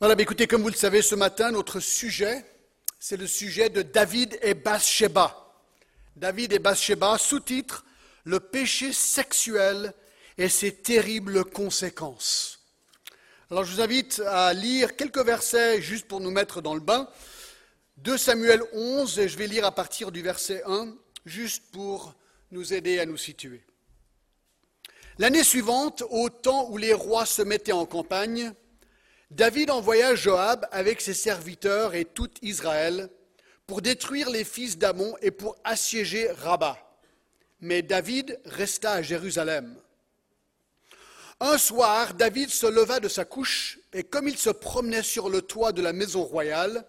Voilà, écoutez, comme vous le savez, ce matin, notre sujet, c'est le sujet de David et Bathsheba. David et Bathsheba, sous-titre Le péché sexuel et ses terribles conséquences. Alors je vous invite à lire quelques versets juste pour nous mettre dans le bain. 2 Samuel 11, et je vais lire à partir du verset 1, juste pour nous aider à nous situer. L'année suivante, au temps où les rois se mettaient en campagne, David envoya Joab avec ses serviteurs et tout Israël pour détruire les fils d'Amon et pour assiéger Rabat. Mais David resta à Jérusalem. Un soir, David se leva de sa couche et comme il se promenait sur le toit de la maison royale,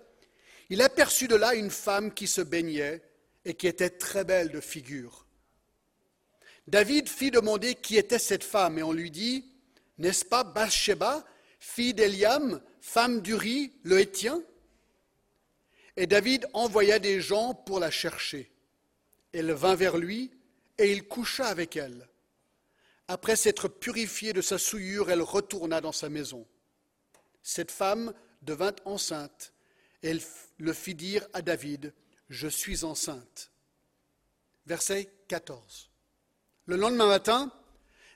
il aperçut de là une femme qui se baignait et qui était très belle de figure. David fit demander qui était cette femme et on lui dit, N'est-ce pas Bathsheba, fille d'Eliam, femme d'Uri, le Hétien Et David envoya des gens pour la chercher. Elle vint vers lui et il coucha avec elle. Après s'être purifiée de sa souillure, elle retourna dans sa maison. Cette femme devint enceinte. Elle le fit dire à David, Je suis enceinte. Verset 14. Le lendemain matin,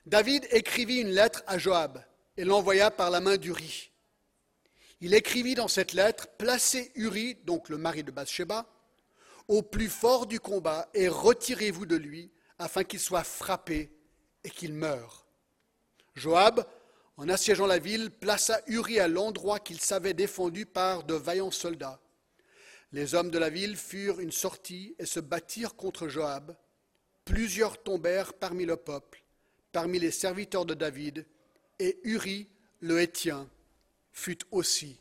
David écrivit une lettre à Joab et l'envoya par la main d'Uri. Il écrivit dans cette lettre Placez Uri, donc le mari de Bathsheba, au plus fort du combat et retirez-vous de lui afin qu'il soit frappé et qu'il meure. Joab, en assiégeant la ville, plaça Uri à l'endroit qu'il savait défendu par de vaillants soldats. Les hommes de la ville furent une sortie et se battirent contre Joab. Plusieurs tombèrent parmi le peuple, parmi les serviteurs de David, et Uri, le Hétien, fut aussi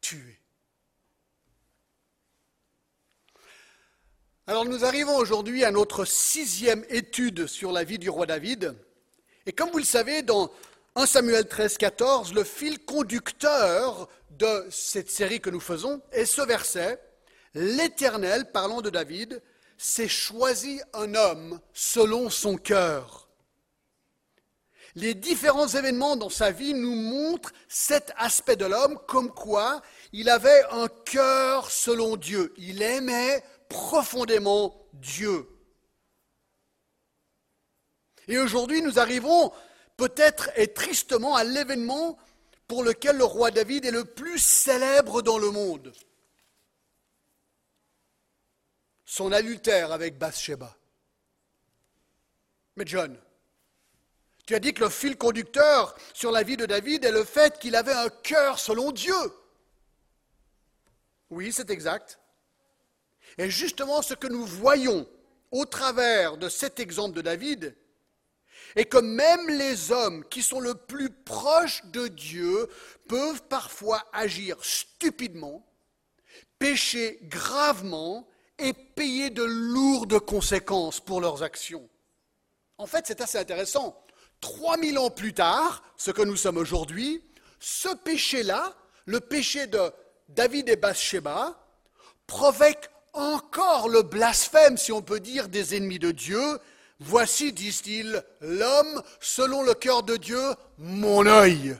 tué. Alors nous arrivons aujourd'hui à notre sixième étude sur la vie du roi David. Et comme vous le savez, dans 1 Samuel 13, 14, le fil conducteur de cette série que nous faisons est ce verset. L'Éternel, parlant de David, s'est choisi un homme selon son cœur les différents événements dans sa vie nous montrent cet aspect de l'homme, comme quoi il avait un cœur selon Dieu. Il aimait profondément Dieu. Et aujourd'hui, nous arrivons peut-être et tristement à l'événement pour lequel le roi David est le plus célèbre dans le monde. Son adultère avec Bathsheba. Mais John, tu as dit que le fil conducteur sur la vie de David est le fait qu'il avait un cœur selon Dieu. Oui, c'est exact. Et justement, ce que nous voyons au travers de cet exemple de David, est que même les hommes qui sont le plus proches de Dieu peuvent parfois agir stupidement, pécher gravement et payer de lourdes conséquences pour leurs actions. En fait, c'est assez intéressant. 3000 ans plus tard, ce que nous sommes aujourd'hui, ce péché-là, le péché de David et Bathsheba, provoque encore le blasphème, si on peut dire, des ennemis de Dieu. Voici, disent-ils, l'homme selon le cœur de Dieu, mon œil.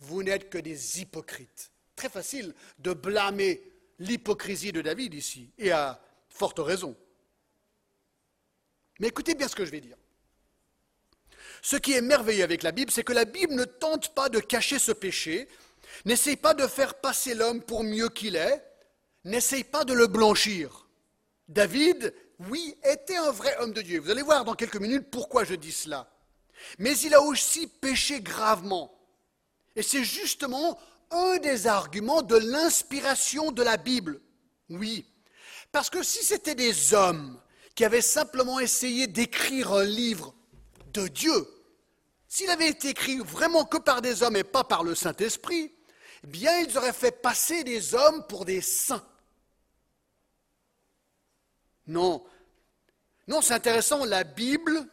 Vous n'êtes que des hypocrites. Très facile de blâmer l'hypocrisie de David ici, et à forte raison. Mais écoutez bien ce que je vais dire. Ce qui est merveilleux avec la Bible, c'est que la Bible ne tente pas de cacher ce péché, n'essaye pas de faire passer l'homme pour mieux qu'il est, n'essaye pas de le blanchir. David, oui, était un vrai homme de Dieu. Vous allez voir dans quelques minutes pourquoi je dis cela. Mais il a aussi péché gravement. Et c'est justement un des arguments de l'inspiration de la Bible. Oui, parce que si c'était des hommes qui avaient simplement essayé d'écrire un livre Dieu, s'il avait été écrit vraiment que par des hommes et pas par le Saint-Esprit, eh bien, ils auraient fait passer des hommes pour des saints. Non. Non, c'est intéressant, la Bible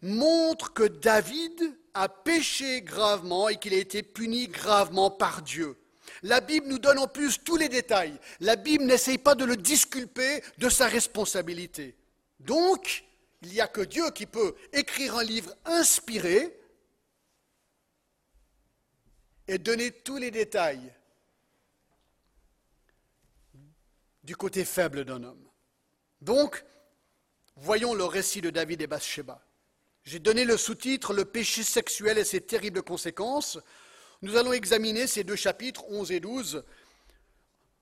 montre que David a péché gravement et qu'il a été puni gravement par Dieu. La Bible nous donne en plus tous les détails. La Bible n'essaye pas de le disculper de sa responsabilité. Donc, il n'y a que Dieu qui peut écrire un livre inspiré et donner tous les détails du côté faible d'un homme. Donc, voyons le récit de David et Bathsheba. J'ai donné le sous-titre Le péché sexuel et ses terribles conséquences. Nous allons examiner ces deux chapitres, 11 et 12,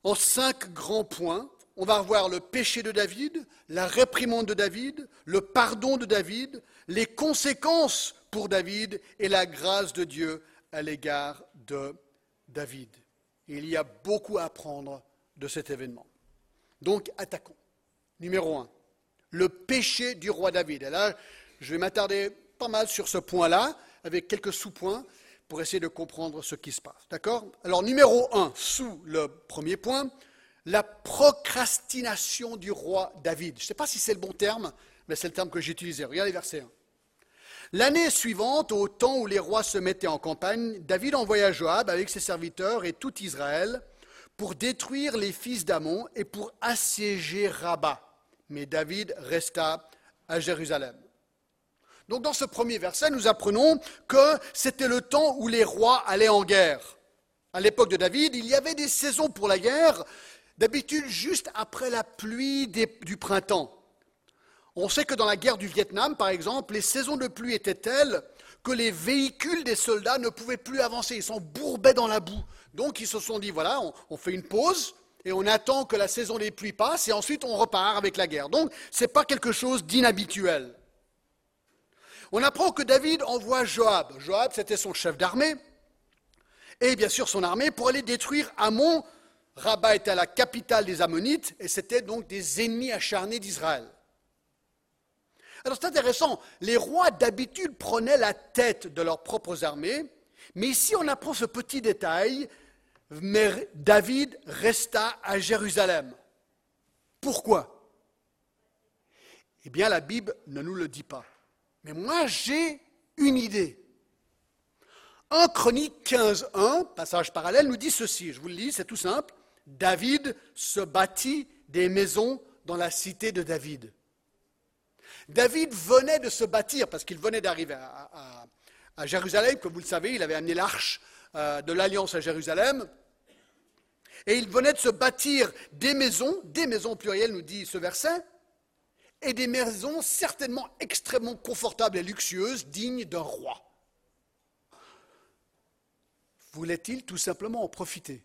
en cinq grands points. On va revoir le péché de David, la réprimande de David, le pardon de David, les conséquences pour David et la grâce de Dieu à l'égard de David. Il y a beaucoup à apprendre de cet événement. Donc, attaquons. Numéro un, le péché du roi David. Et là, je vais m'attarder pas mal sur ce point-là, avec quelques sous-points, pour essayer de comprendre ce qui se passe. D'accord? Alors, numéro un, sous le premier point, la procrastination du roi David. Je ne sais pas si c'est le bon terme, mais c'est le terme que j'ai utilisé. Regardez verset 1. L'année suivante, au temps où les rois se mettaient en campagne, David envoya Joab avec ses serviteurs et tout Israël pour détruire les fils d'Amon et pour assiéger Rabat. Mais David resta à Jérusalem. Donc dans ce premier verset, nous apprenons que c'était le temps où les rois allaient en guerre. À l'époque de David, il y avait des saisons pour la guerre, d'habitude juste après la pluie du printemps. On sait que dans la guerre du Vietnam, par exemple, les saisons de pluie étaient telles que les véhicules des soldats ne pouvaient plus avancer, ils s'embourbaient dans la boue. Donc ils se sont dit, voilà, on, fait une pause et on attend que la saison des pluies passe et ensuite on repart avec la guerre. Donc ce n'est pas quelque chose d'inhabituel. On apprend que David envoie Joab. Joab, c'était son chef d'armée, et bien sûr son armée, pour aller détruire Ammon. Rabat était la capitale des Ammonites, et c'était donc des ennemis acharnés d'Israël. Alors c'est intéressant, les rois d'habitude prenaient la tête de leurs propres armées, mais ici on apprend ce petit détail, mais David resta à Jérusalem. Pourquoi? Eh bien la Bible ne nous le dit pas. Mais moi j'ai une idée. 1 Chronique 15.1, passage parallèle, nous dit ceci, je vous le lis, c'est tout simple. David se bâtit des maisons dans la cité de David. David venait de se bâtir, parce qu'il venait d'arriver à, Jérusalem, comme vous le savez, il avait amené l'arche euh, de l'Alliance à Jérusalem, et il venait de se bâtir des maisons, des maisons plurielles, nous dit ce verset, et des maisons certainement extrêmement confortables et luxueuses, dignes d'un roi. Voulait-il tout simplement en profiter?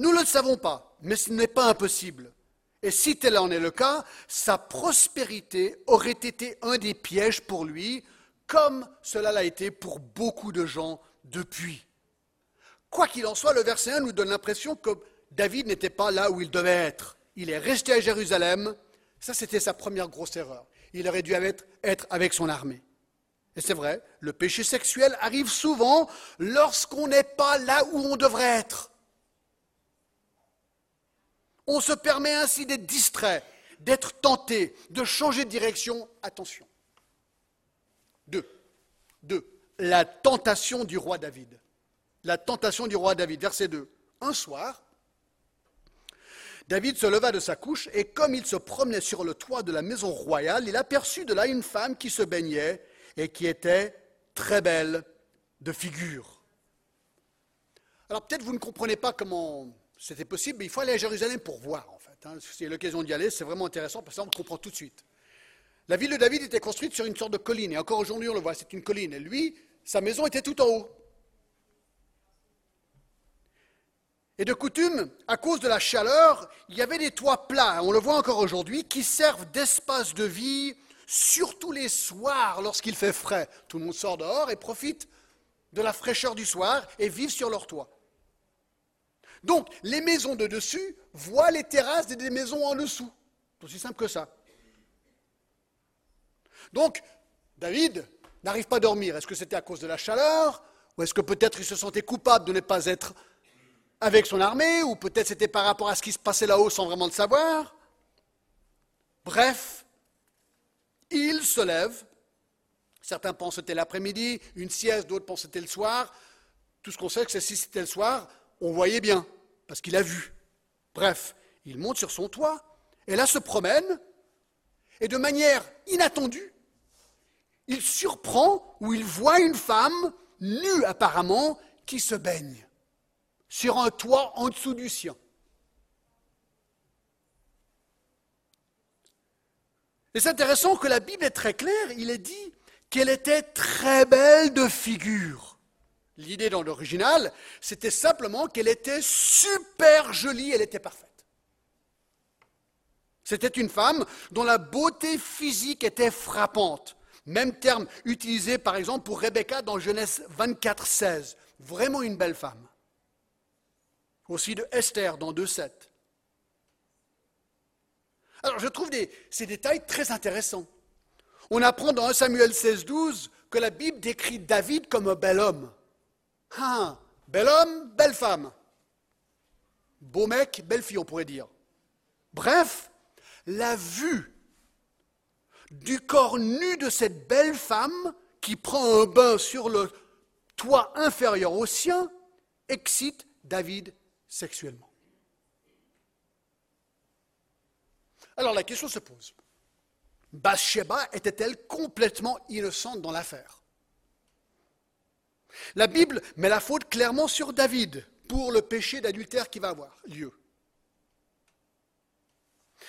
Nous ne le savons pas, mais ce n'est pas impossible. Et si tel en est le cas, sa prospérité aurait été un des pièges pour lui, comme cela l'a été pour beaucoup de gens depuis. Quoi qu'il en soit, le verset 1 nous donne l'impression que David n'était pas là où il devait être. Il est resté à Jérusalem. Ça, c'était sa première grosse erreur. Il aurait dû être avec son armée. Et c'est vrai, le péché sexuel arrive souvent lorsqu'on n'est pas là où on devrait être. On se permet ainsi d'être distrait, d'être tenté, de changer de direction. Attention. Deux. Deux. La tentation du roi David. La tentation du roi David. Verset 2. Un soir, David se leva de sa couche et comme il se promenait sur le toit de la maison royale, il aperçut de là une femme qui se baignait et qui était très belle de figure. Alors peut-être vous ne comprenez pas comment c'était possible, mais il faut aller à Jérusalem pour voir, en fait. Hein. Si l'occasion d'y aller, c'est vraiment intéressant, parce que ça, on comprend tout de suite. La ville de David était construite sur une sorte de colline, et encore aujourd'hui, on le voit, c'est une colline. Et lui, sa maison était tout en haut. Et de coutume, à cause de la chaleur, il y avait des toits plats, on le voit encore aujourd'hui, qui servent d'espace de vie, surtout les soirs lorsqu'il fait frais. Tout le monde sort dehors et profite de la fraîcheur du soir et vivent sur leur toit. Donc, les maisons de dessus voient les terrasses des maisons en dessous. C'est aussi simple que ça. Donc, David n'arrive pas à dormir. Est-ce que c'était à cause de la chaleur Ou est-ce que peut-être il se sentait coupable de ne pas être avec son armée Ou peut-être c'était par rapport à ce qui se passait là-haut sans vraiment le savoir? Bref, il se lève. Certains pensent que c'était l'après-midi, une sieste, d'autres pensent que c'était le soir. Tout ce qu'on sait, c'est que si c'était le soir, on voyait bien, parce qu'il a vu. Bref, il monte sur son toit, et là se promène, et de manière inattendue, il surprend ou il voit une femme nus apparemment qui se baignent sur un toit en dessous du sien. Et c'est intéressant que la Bible est très claire, il est dit qu'elle était très belle de figure. L'idée dans l'original, c'était simplement qu'elle était super jolie, elle était parfaite. C'était une femme dont la beauté physique était frappante. Même terme utilisé par exemple pour Rebecca dans Genèse 24, 16. Vraiment une belle femme. Aussi de Esther dans 2.7. Alors je trouve ces détails très intéressants. On apprend dans 1 Samuel 16, 12 que la Bible décrit David comme un bel homme. Ah, bel homme, belle femme. Beau mec, belle fille, on pourrait dire. Bref, la vue du corps nu de cette belle femme qui prend un bain sur le toit inférieur au sien excite David sexuellement. Alors la question se pose. Bathsheba était-elle complètement innocente dans l'affaire? La Bible met la faute clairement sur David pour le péché d'adultère qui va avoir lieu.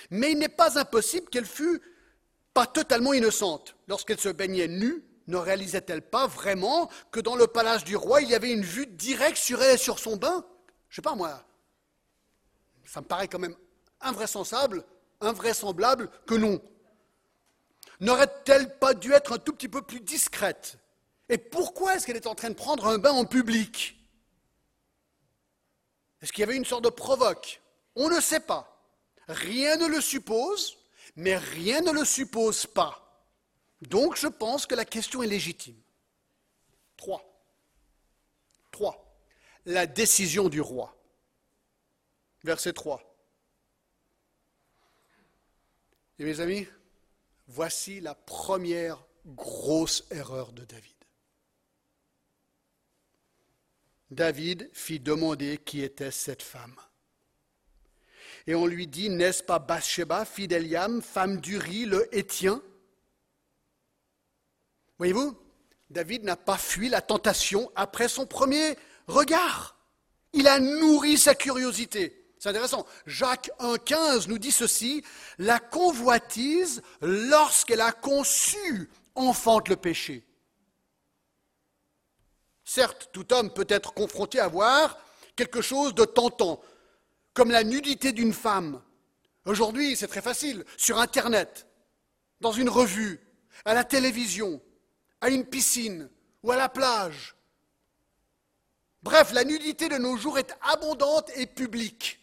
Mais il n'est pas impossible qu'elle fût pas totalement innocente. Lorsqu'elle se baignait nue, ne réalisait-elle pas vraiment que dans le palace du roi, il y avait une vue directe sur elle et sur son bain? Je sais pas moi. Ça me paraît quand même invraisemblable, invraisemblable que non. N'aurait-elle pas dû être un tout petit peu plus discrète? Et pourquoi est-ce qu'elle est en train de prendre un bain en public? Est-ce qu'il y avait une sorte de provoque? On ne sait pas. Rien ne le suppose, mais rien ne le suppose pas. Donc je pense que la question est légitime. 3. 3. La décision du roi. Verset 3. Et mes amis, voici la première grosse erreur de David. David fit demander qui était cette femme. Et on lui dit, n'est-ce pas Bathsheba, fille d'Eliam, femme d'Uri, le Hétien Voyez-vous, David n'a pas fui la tentation après son premier regard. Il a nourri sa curiosité. C'est intéressant. Jacques 1,15 nous dit ceci La convoitise, lorsqu'elle a conçu, enfante le péché. Certes, tout homme peut être confronté à voir quelque chose de tentant, comme la nudité d'une femme. Aujourd'hui, c'est très facile, sur Internet, dans une revue, à la télévision, à une piscine ou à la plage. Bref, la nudité de nos jours est abondante et publique.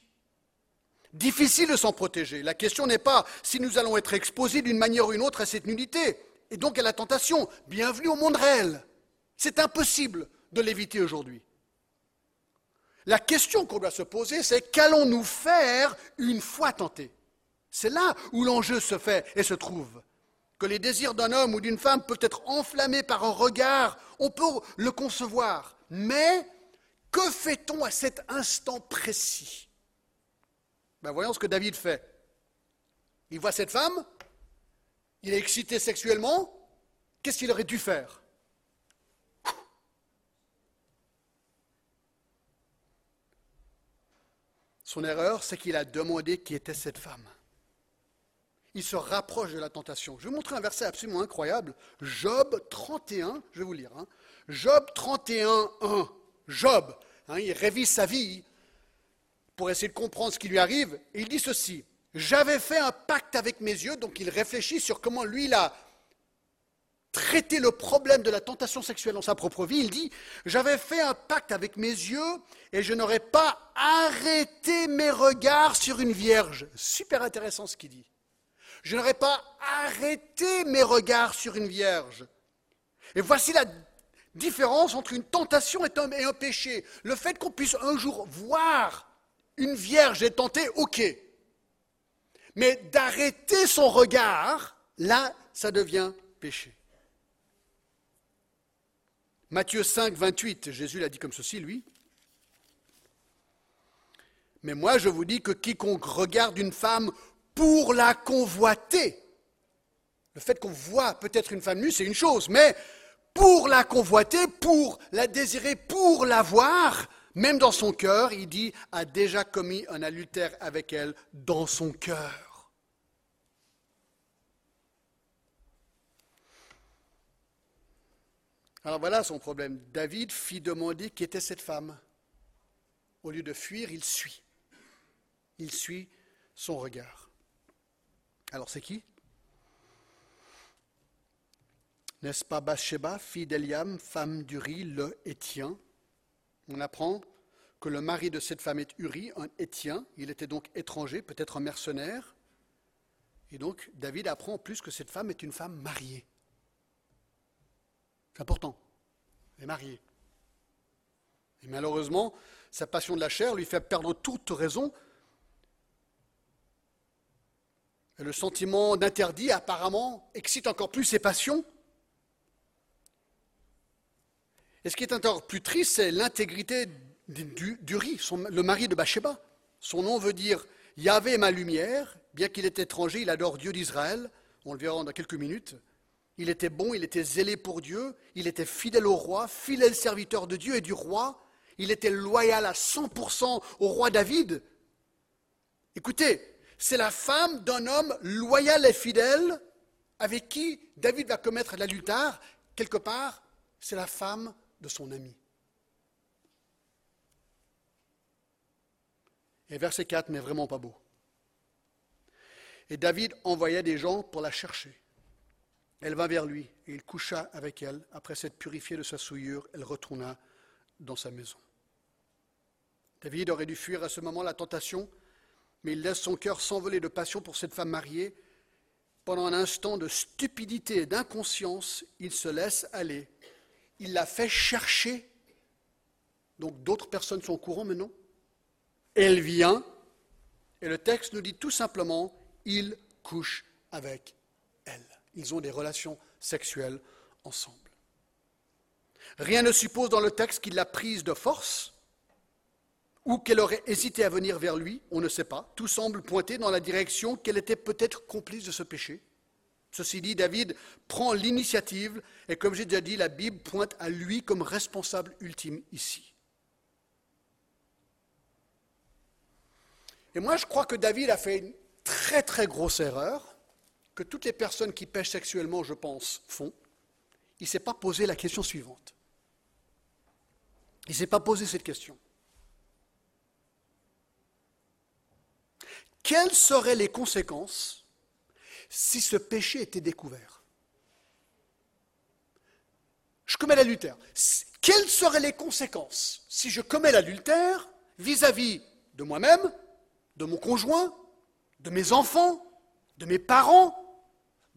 Difficile de s'en protéger. La question n'est pas si nous allons être exposés d'une manière ou d'une autre à cette nudité, et donc à la tentation. Bienvenue au monde réel. C'est impossible de l'éviter aujourd'hui. La question qu'on doit se poser, c'est qu'allons-nous faire une fois tentés? C'est là où l'enjeu se fait et se trouve. Que les désirs d'un homme ou d'une femme peuvent être enflammés par un regard, on peut le concevoir. Mais que fait-on à cet instant précis? Ben Voyons ce que David fait. Il voit cette femme, il est excité sexuellement, qu'est-ce qu'il aurait dû faire? Son erreur, c'est qu'il a demandé qui était cette femme. Il se rapproche de la tentation. Je vais vous montrer un verset absolument incroyable. Job 31, je vais vous lire. Hein. Job 31, 1. Job, hein, il révise sa vie pour essayer de comprendre ce qui lui arrive. Il dit ceci. J'avais fait un pacte avec mes yeux, donc il réfléchit sur comment lui, il a traiter le problème de la tentation sexuelle dans sa propre vie, il dit, j'avais fait un pacte avec mes yeux et je n'aurais pas arrêté mes regards sur une vierge. Super intéressant ce qu'il dit. Je n'aurais pas arrêté mes regards sur une vierge. Et voici la différence entre une tentation et un, péché. Le fait qu'on puisse un jour voir une vierge et tenter, ok. Mais d'arrêter son regard, là, ça devient péché. Matthieu 5, 28, Jésus l'a dit comme ceci, lui. Mais moi, je vous dis que quiconque regarde une femme pour la convoiter, le fait qu'on voit peut-être une femme nue, c'est une chose, mais pour la convoiter, pour la désirer, pour la voir, même dans son cœur, il dit, a déjà commis un adultère avec elle dans son cœur. Alors voilà son problème. David fit demander qui était cette femme. Au lieu de fuir, il suit. Il suit son regard. Alors c'est qui? N'est-ce pas Bathsheba, fille d'Eliam, femme d'Uri, le Hétien On apprend que le mari de cette femme est Uri, un Hétien. Il était donc étranger, peut-être un mercenaire. Et donc David apprend en plus que cette femme est une femme mariée. Important. Elle est. Et malheureusement, sa passion de la chair lui fait perdre toute raison. Et le sentiment d'interdit, apparemment, excite encore plus ses passions. Et ce qui est encore plus triste, c'est l'intégrité du, riz, le mari de Bathsheba. Son nom veut dire Yahvé ma lumière, bien qu'il est étranger, il adore Dieu d'Israël. On le verra dans quelques minutes. Il était bon, il était zélé pour Dieu, il était fidèle au roi, fidèle serviteur de Dieu et du roi. Il était loyal à 100% au roi David. Écoutez, c'est la femme d'un homme loyal et fidèle avec qui David va commettre l'adultère. Quelque part, c'est la femme de son ami. Et verset 4 n'est vraiment pas beau. Et David envoya des gens pour la chercher. Elle vint vers lui et il coucha avec elle. Après s'être purifiée de sa souillure, elle retourna dans sa maison. David aurait dû fuir à ce moment la tentation, mais il laisse son cœur s'envoler de passion pour cette femme mariée. Pendant un instant de stupidité et d'inconscience, il se laisse aller il l'a fait chercher. Donc d'autres personnes sont au courant maintenant. Elle vient, et le texte nous dit tout simplement, il couche avec. Ils ont des relations sexuelles ensemble. Rien ne suppose dans le texte qu'il l'a prise de force ou qu'elle aurait hésité à venir vers lui, on ne sait pas. Tout semble pointer dans la direction qu'elle était peut-être complice de ce péché. Ceci dit, David prend l'initiative et comme j'ai déjà dit, la Bible pointe à lui comme responsable ultime ici. Et moi, je crois que David a fait une très très grosse erreur que toutes les personnes qui pêchent sexuellement, je pense, font. Il ne s'est pas posé la question suivante. Il ne s'est pas posé cette question. Quelles seraient les conséquences si ce péché était découvert? Je commets l'adultère. Quelles seraient les conséquences si je commets l'adultère vis-à-vis de moi-même, de mon conjoint, de mes enfants, de mes parents,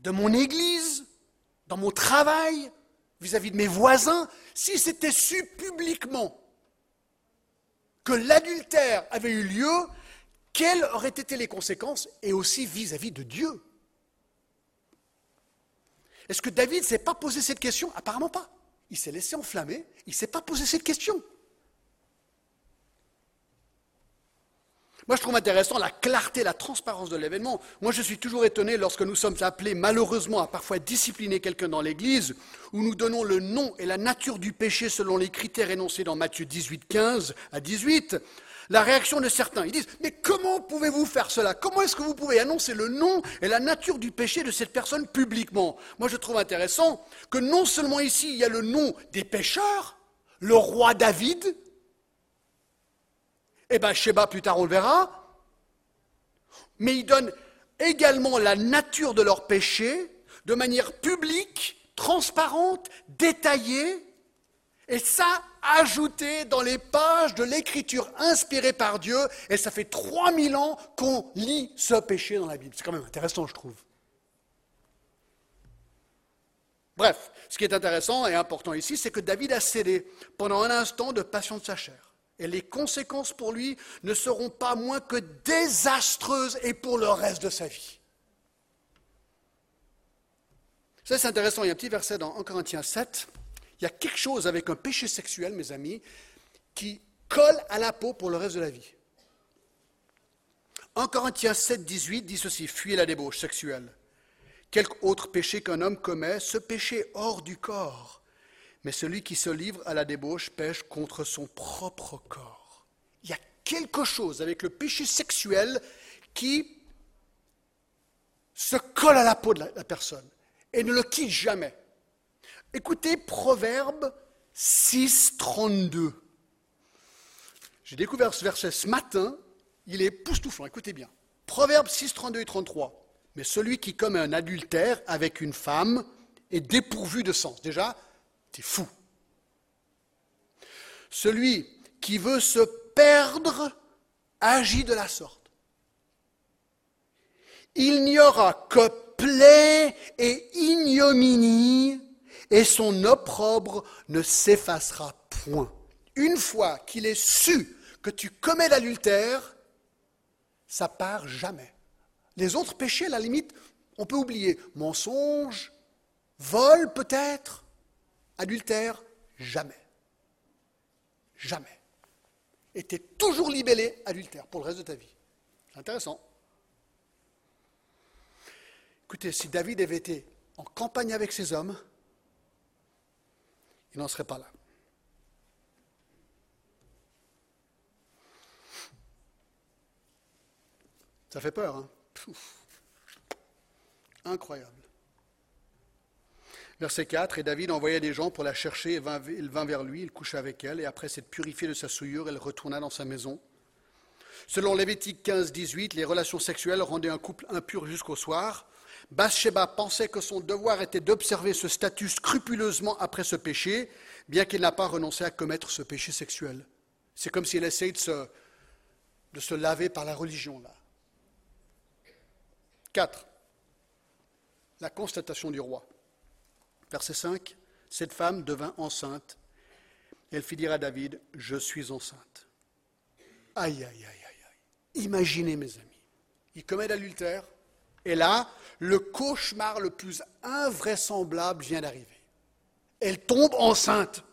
de mon église, dans mon travail, vis-à-vis de mes voisins, si c'était su publiquement que l'adultère avait eu lieu, quelles auraient été les conséquences et aussi vis à -vis de Dieu? Est-ce que David ne s'est pas posé cette question? Apparemment pas. Il s'est laissé enflammer, il ne s'est pas posé cette question. Moi, je trouve intéressant la clarté, la transparence de l'événement. Moi, je suis toujours étonné lorsque nous sommes appelés, malheureusement, à parfois discipliner quelqu'un dans l'Église, où nous donnons le nom et la nature du péché selon les critères énoncés dans Matthieu 18, 15 à 18 la réaction de certains. Ils disent, mais comment pouvez-vous faire cela? Comment est-ce que vous pouvez annoncer le nom et la nature du péché de cette personne publiquement? Moi, je trouve intéressant que non seulement ici, il y a le nom des pécheurs, le roi David, eh bien Sheba, plus tard on le verra, mais il donne également la nature de leur péché de manière publique, transparente, détaillée, et ça, ajouté dans les pages de l'écriture inspirée par Dieu, et ça fait 3000 ans qu'on lit ce péché dans la Bible. C'est quand même intéressant, je trouve. Bref, ce qui est intéressant et important ici, c'est que David a cédé pendant un instant de passion de sa chair. Et les conséquences pour lui ne seront pas moins que désastreuses et pour le reste de sa vie. Ça, c'est intéressant. Il y a un petit verset dans 1 Corinthiens 7 il y a quelque chose avec un péché sexuel, mes amis, qui colle à la peau pour le reste de la vie. 1 Corinthiens 7, 18 dit ceci Fuyez la débauche sexuelle. Quelque autre péché qu'un homme commet, ce péché hors du corps, Mais celui qui se livre à la débauche pêche contre son propre corps. Il y a quelque chose avec le péché sexuel qui se colle à la peau de la, personne et ne le quitte jamais. Écoutez Proverbe 6, 32. J'ai découvert ce verset ce matin, il est poustouflant, écoutez bien. Proverbe 6, 32 et 33. Mais celui qui commet un adultère avec une femme est dépourvu de sens. Déjà, t'es fou. Celui qui veut se perdre agit de la sorte. Il n'y aura que plaie et ignominie, et son opprobre ne s'effacera point. Une fois qu'il est su que tu commets l'adultère, ça part jamais. Les autres péchés, à la limite, on peut oublier. Mensonge, vol peut-être, adultère, jamais. Jamais. Et tu es toujours libellé adultère pour le reste de ta vie. C'est intéressant. Écoutez, si David avait été en campagne avec ses hommes, il n'en serait pas là. Ça fait peur, hein Incroyable. Verset 4, et David envoya des gens pour la chercher, et il vint vers lui, il coucha avec elle, et après s'être purifié de sa souillure, elle retourna dans sa maison. Selon Lévitique 15, 18, les relations sexuelles rendaient un couple impur jusqu'au soir. Bathsheba pensait que son devoir était d'observer ce statut scrupuleusement après ce péché, bien qu'il n'a pas renoncé à commettre ce péché sexuel. C'est comme si elle essayait de se, de se laver par la religion, là. 4. La constatation du roi. Verset 5. Cette femme devint enceinte. Elle fit dire à David, je suis enceinte. Aïe, aïe, aïe, aïe, aïe. Imaginez, mes amis. Il commet l'adultère, et là, le cauchemar le plus invraisemblable vient d'arriver. Elle tombe enceinte.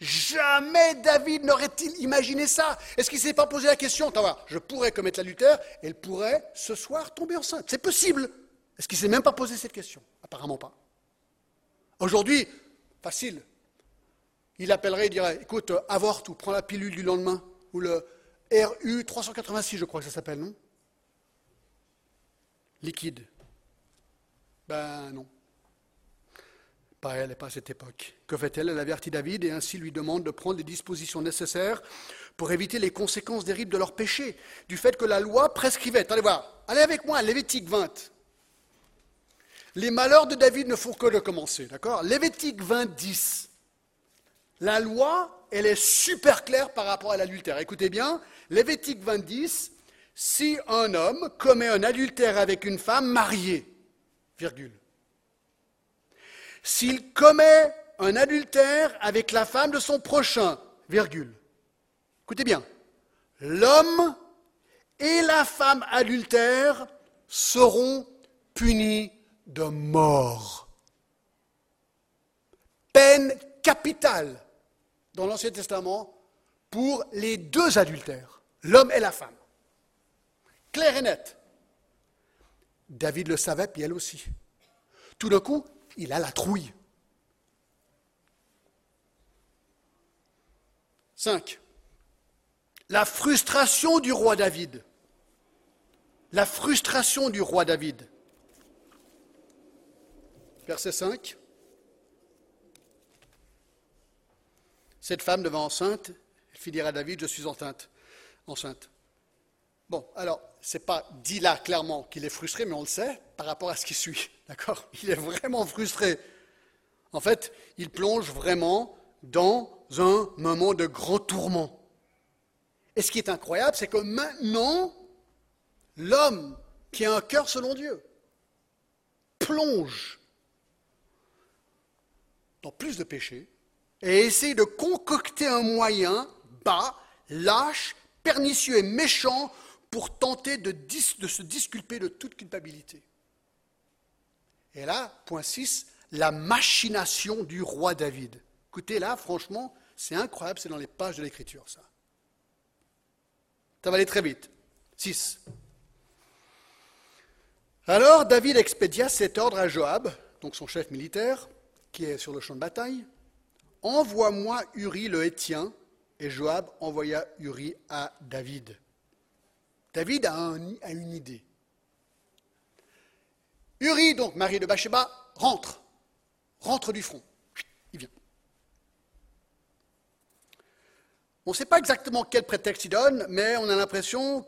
Jamais David n'aurait-il imaginé ça. Est-ce qu'il ne s'est pas posé la question Je pourrais commettre l'adultère, elle pourrait ce soir tomber enceinte. C'est possible. Est-ce qu'il ne s'est même pas posé cette question? Apparemment pas. Aujourd'hui, facile. Il appellerait, il dirait Écoute, avorte ou prends la pilule du lendemain, ou le RU 386, je crois que ça s'appelle, non? Liquide Ben non. Pas elle et pas à cette époque. Que fait-elle? Elle avertit David et ainsi lui demande de prendre les dispositions nécessaires pour éviter les conséquences terribles de leur péché, du fait que la loi prescrivait. Allez voir, allez avec moi, Lévitique 20. Les malheurs de David ne font que de commencer, d'accord? Lévitique 20, 10. La loi, elle est super claire par rapport à l'adultère. Écoutez bien, Lévitique 20, 10, si un homme commet un adultère avec une femme mariée, virgule. S'il commet un adultère avec la femme de son prochain, virgule. Écoutez bien, l'homme et la femme adultère seront punis de mort. Peine capitale dans l'Ancien Testament pour les deux adultères, l'homme et la femme clair et net. David le savait, puis elle aussi. Tout d'un coup, il a la trouille. 5. La frustration du roi David. La frustration du roi David. Verset 5. Cette femme devint enceinte, elle fit dire à David, je suis enceinte. enceinte. Bon, alors, ce n'est pas dit là clairement qu'il est frustré, mais on le sait par rapport à ce qui suit. D'accord? Il est vraiment frustré. En fait, il plonge vraiment dans un moment de grand tourment. Et ce qui est incroyable, c'est que maintenant, l'homme qui a un cœur selon Dieu plonge dans plus de péchés et essaie de concocter un moyen bas, lâche, pernicieux et méchant pour tenter de, se disculper de toute culpabilité. Et là, point 6, la machination du roi David. Écoutez, là, franchement, c'est incroyable, c'est dans les pages de l'Écriture, ça. Ça va aller très vite. 6. Alors David expédia cet ordre à Joab, donc son chef militaire, qui est sur le champ de bataille, envoie-moi Uri le Hétien. Et Joab envoya Uri à David. David a, une idée. Uri, donc mari de Bathsheba, rentre, rentre du front. Il vient. On ne sait pas exactement quel prétexte il donne, mais on a l'impression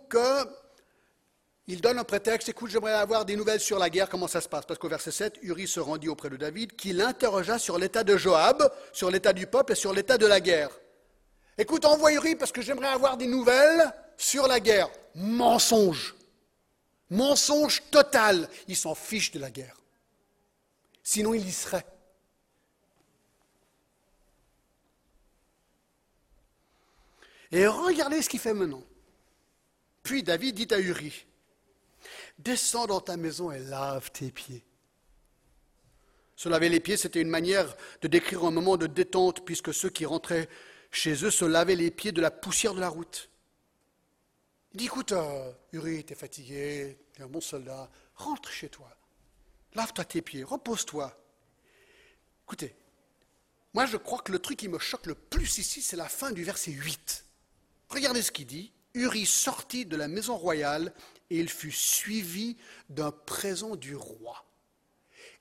qu'il donne un prétexte. Écoute, j'aimerais avoir des nouvelles sur la guerre, comment ça se passe Parce qu'au verset 7, Uri se rendit auprès de David, qui l'interrogea sur l'état de Joab, sur l'état du peuple et sur l'état de la guerre. Écoute, envoie Uri parce que j'aimerais avoir des nouvelles sur la guerre. Mensonge. Mensonge total. Il s'en fiche de la guerre. Sinon, il y serait. Et regardez ce qu'il fait maintenant. Puis David dit à Uri, descends dans ta maison et lave tes pieds. Se laver les pieds, c'était une manière de décrire un moment de détente, puisque ceux qui rentraient chez eux se lavaient les pieds de la poussière de la route. Il dit, écoute, euh, Uri, t'es fatigué, t'es un bon soldat, rentre chez toi, lave-toi tes pieds, repose-toi. Écoutez, moi je crois que le truc qui me choque le plus ici, c'est la fin du verset 8. Regardez ce qu'il dit. Uri sortit de la maison royale et il fut suivi d'un présent du roi.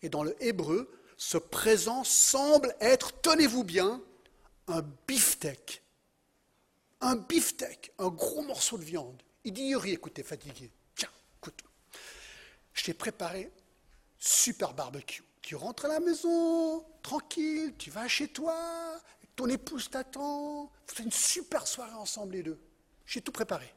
Et dans le hébreu, ce présent semble être, tenez-vous bien, un beefsteak. Un beefsteak, un gros morceau de viande. Il dit Uri, écoute, t'es fatigué. Tiens, écoute, je t'ai préparé super barbecue. Tu rentres à la maison, tranquille, tu vas chez toi, ton épouse t'attend, vous faites une super soirée ensemble les deux. J'ai tout préparé.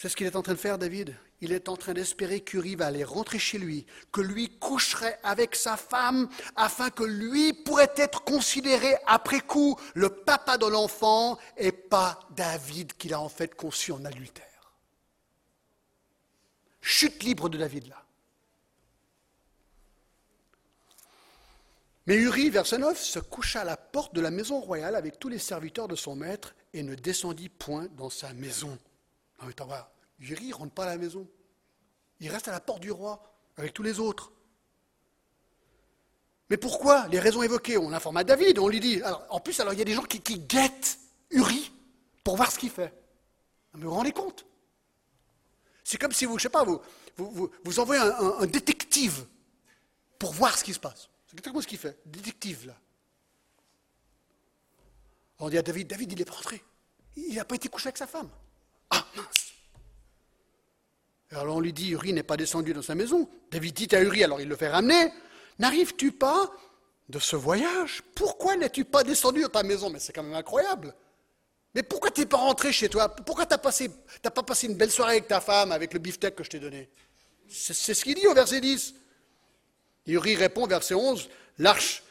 C'est ce qu'il est en train de faire, David. Il est en train d'espérer qu'Uri va aller rentrer chez lui, que lui coucherait avec sa femme, afin que lui pourrait être considéré après coup le papa de l'enfant et pas David qu'il a en fait conçu en adultère. Chute libre de David là. Mais Uri, verset 9, se coucha à la porte de la maison royale avec tous les serviteurs de son maître et ne descendit point dans sa maison. Non, mais voir, Uri ne rentre pas à la maison. Il reste à la porte du roi avec tous les autres. Mais pourquoi Les raisons évoquées, on informe à David, on lui dit. en plus, alors il y a des gens qui, guettent Uri pour voir ce qu'il fait. Mais vous vous rendez compte? C'est comme si vous, je sais pas, vous, vous, envoyez un, détective pour voir ce qui se passe. C'est exactement ce qu'il fait, détective là. On dit à David, David, il pas rentré. Il n'a pas été couché avec sa femme. Ah. Alors on lui dit, Uri n'est pas descendu dans sa maison. David dit à Uri, alors il le fait ramener. N'arrives-tu pas de ce voyage? Pourquoi n'es-tu pas descendu dans ta maison? Mais c'est quand même incroyable. Mais pourquoi tu n'es pas rentré chez toi? Pourquoi tu n'as pas passé une belle soirée avec ta femme, avec le beefsteak que je t'ai donné? C'est ce qu'il dit au verset 10. Uri répond, verset 11, L'arche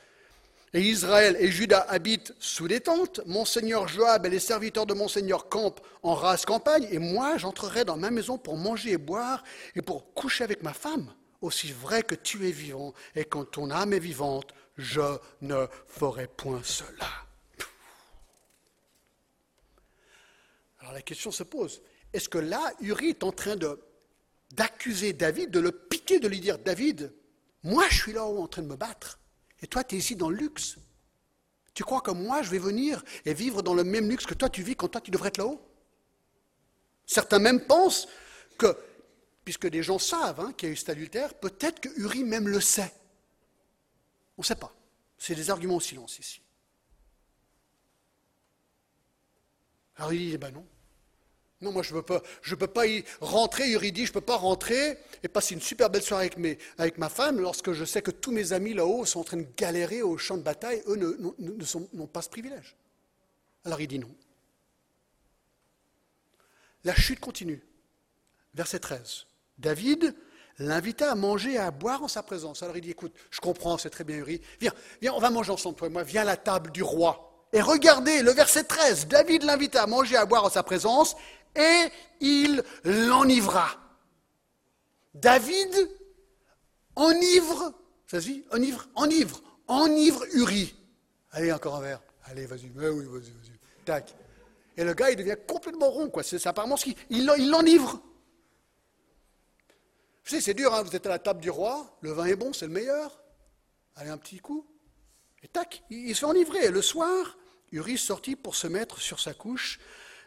et Israël et Juda habitent sous des tentes. Mon seigneur Joab et les serviteurs de mon seigneur campent en race campagne. Et moi, j'entrerai dans ma maison pour manger et boire et pour coucher avec ma femme. Aussi vrai que tu es vivant et quand ton âme est vivante, je ne ferai point cela. Alors la question se pose. Est-ce que là, Uri est en train d'accuser David, de le piquer, de lui dire, David, moi je suis là-haut en train de me battre. Et toi, tu es ici dans le luxe. Tu crois que moi, je vais venir et vivre dans le même luxe que toi, tu vis quand toi, tu devrais être là-haut? Certains même pensent que, puisque des gens savent hein, qu'il y a eu cet adultère, peut-être que Uri même le sait. On ne sait pas. C'est des arguments au silence ici. Alors il dit, eh ben non, non, moi je ne peux, je peux pas y rentrer, Uri je ne peux pas rentrer et passer une super belle soirée avec, ma femme lorsque je sais que tous mes amis là-haut sont en train de galérer au champ de bataille, eux n'ont pas ce privilège. Alors il dit non. La chute continue. Verset 13. David l'invita à manger et à boire en sa présence. Alors il dit, écoute, je comprends, c'est très bien Uri, viens, viens, on va manger ensemble, toi et moi, viens à la table du roi. Et regardez le verset 13, David l'invita à manger et à boire en sa présence, et il l'enivra. David enivre, ça se dit Enivre Enivre, enivre Uri. Allez, encore un verre. Allez, vas-y, oui, vas-y, vas-y. Et le gars, il devient complètement rond, quoi. C'est apparemment ce qu'il il l'enivre. Vous savez, c'est dur, hein, vous êtes à la table du roi, le vin est bon, c'est le meilleur. Allez, un petit coup. Et tac, il, se fait enivrer. le soir, Uri sortit pour se mettre sur sa couche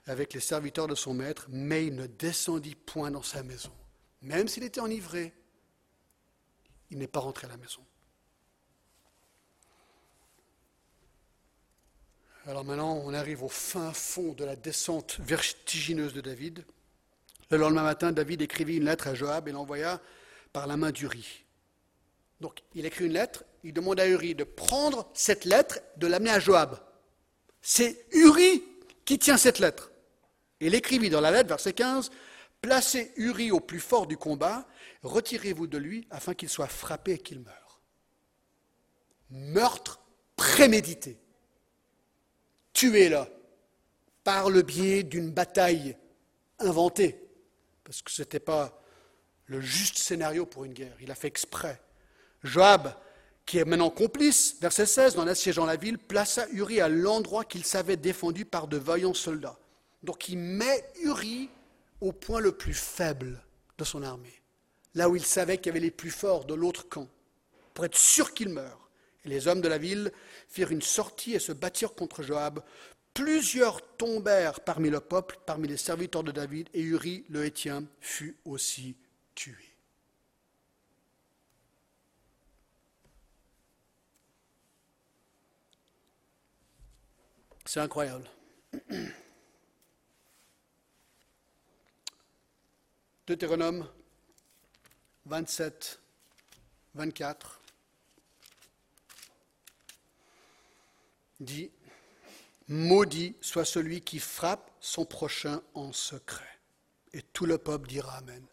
avec les serviteurs de son maître, mais il ne descendit point dans sa maison. Même s'il était enivré, il n'est pas rentré à la maison. Alors maintenant, on arrive au fin fond de la descente vertigineuse de David. Le lendemain matin, David écrivit une lettre à Joab et l'envoya par la main d'Uri. Donc, il écrit une lettre, il demande à Uri de prendre cette lettre, de l'amener à Joab. C'est Uri qui tient cette lettre. Il écrivit dans la lettre, verset 15, Placez Uri au plus fort du combat, retirez-vous de lui afin qu'il soit frappé et qu'il meure. Meurtre prémédité tué-le par le biais d'une bataille inventée, parce que ce n'était pas le juste scénario pour une guerre, il a fait exprès. Joab, qui est maintenant complice, verset 16, dans l'assiégeant la ville, plaça Uri à l'endroit qu'il savait défendu par de vaillants soldats. Donc il met Uri au point le plus faible de son armée, là où il savait qu'il y avait les plus forts de l'autre camp, pour être sûr qu'il meure. Et les hommes de la ville firent une sortie et se battirent contre Joab. Plusieurs tombèrent parmi le peuple, parmi les serviteurs de David, et Uri, le Hétien, fut aussi tué. C'est incroyable. Deutéronome 27, 24. dit Maudit soit celui qui frappe son prochain en secret. Et tout le peuple dira Amen.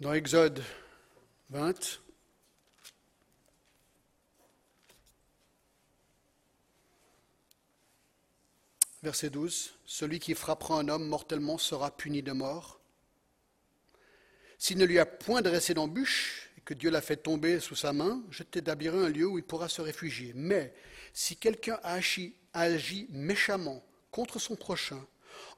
Dans Exode 20, verset 12, Celui qui frappera un homme mortellement sera puni de mort. S'il ne lui a point dressé d'embûche, que Dieu l'a fait tomber sous sa main, je t'établirai un lieu où il pourra se réfugier. Mais si quelqu'un agit méchamment contre son prochain,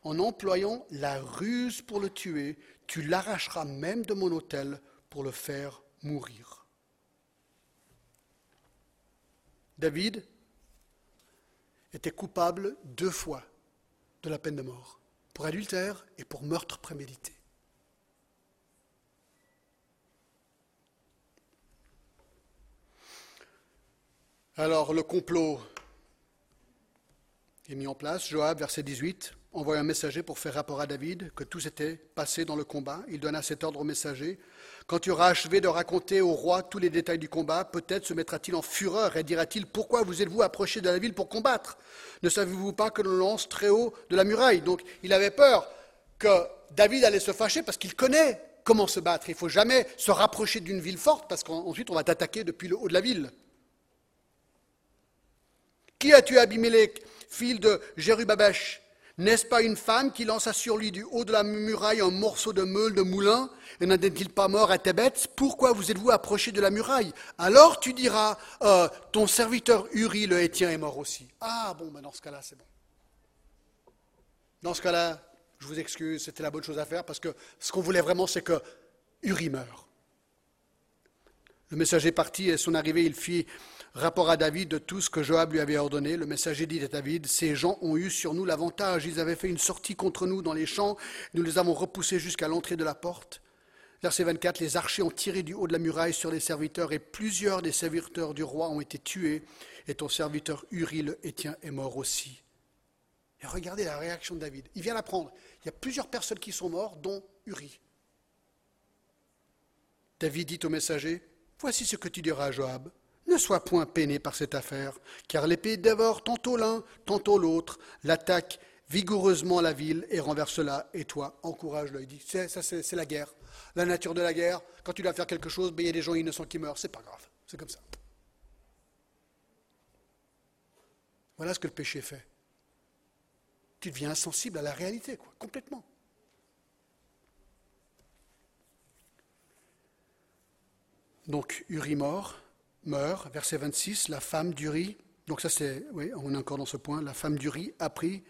en employant la ruse pour le tuer, tu l'arracheras même de mon autel pour le faire mourir. David était coupable deux fois de la peine de mort, pour adultère et pour meurtre prémédité. Alors le complot est mis en place. Joab, verset 18, envoie un messager pour faire rapport à David que tout s'était passé dans le combat. Il donna cet ordre au messager. Quand tu auras achevé de raconter au roi tous les détails du combat, peut-être se mettra-t-il en fureur et dira-t-il Pourquoi vous êtes-vous approché de la ville pour combattre? Ne savez-vous pas que l'on lance très haut de la muraille? Donc il avait peur que David allait se fâcher parce qu'il connaît comment se battre. Il ne faut jamais se rapprocher d'une ville forte parce qu'ensuite on va t'attaquer depuis le haut de la ville. Qui a tué Abimelech, fils de Jérubabesh? N'est-ce pas une femme qui lança sur lui du haut de la muraille un morceau de meule de moulin Et n'est-il pas mort à Tébet Pourquoi vous êtes-vous approché de la muraille? Alors tu diras, euh, ton serviteur Uri le Hétien est mort aussi. Ah bon, ben dans ce cas-là, c'est bon. Dans ce cas-là, je vous excuse, c'était la bonne chose à faire parce que ce qu'on voulait vraiment, c'est que Uri meure. Le messager parti et son arrivée, il fit rapport à David de tout ce que Joab lui avait ordonné. Le messager dit à David, ces gens ont eu sur nous l'avantage, ils avaient fait une sortie contre nous dans les champs, nous les avons repoussés jusqu'à l'entrée de la porte. Verset 24, les archers ont tiré du haut de la muraille sur les serviteurs et plusieurs des serviteurs du roi ont été tués et ton serviteur Uri le Hétien est mort aussi. Et regardez la réaction de David. Il vient l'apprendre. Il y a plusieurs personnes qui sont mortes, dont Uri. David dit au messager, Voici ce que tu diras à Joab. Ne sois point peiné par cette affaire, car l'épée dévore tantôt l'un, tantôt l'autre, l'attaque vigoureusement la ville et renverse-la, et toi, encourage-le. Il dit, c'est, la guerre. La nature de la guerre, quand tu dois faire quelque chose, ben, il y a des gens innocents qui meurent, c'est pas grave, c'est comme ça. Voilà ce que le péché fait. Tu deviens insensible à la réalité, quoi, complètement. Donc, Uri mort, meurt, verset 26, la femme d'Uri, donc ça c'est, oui, on est encore dans ce point, la femme d'Uri apprit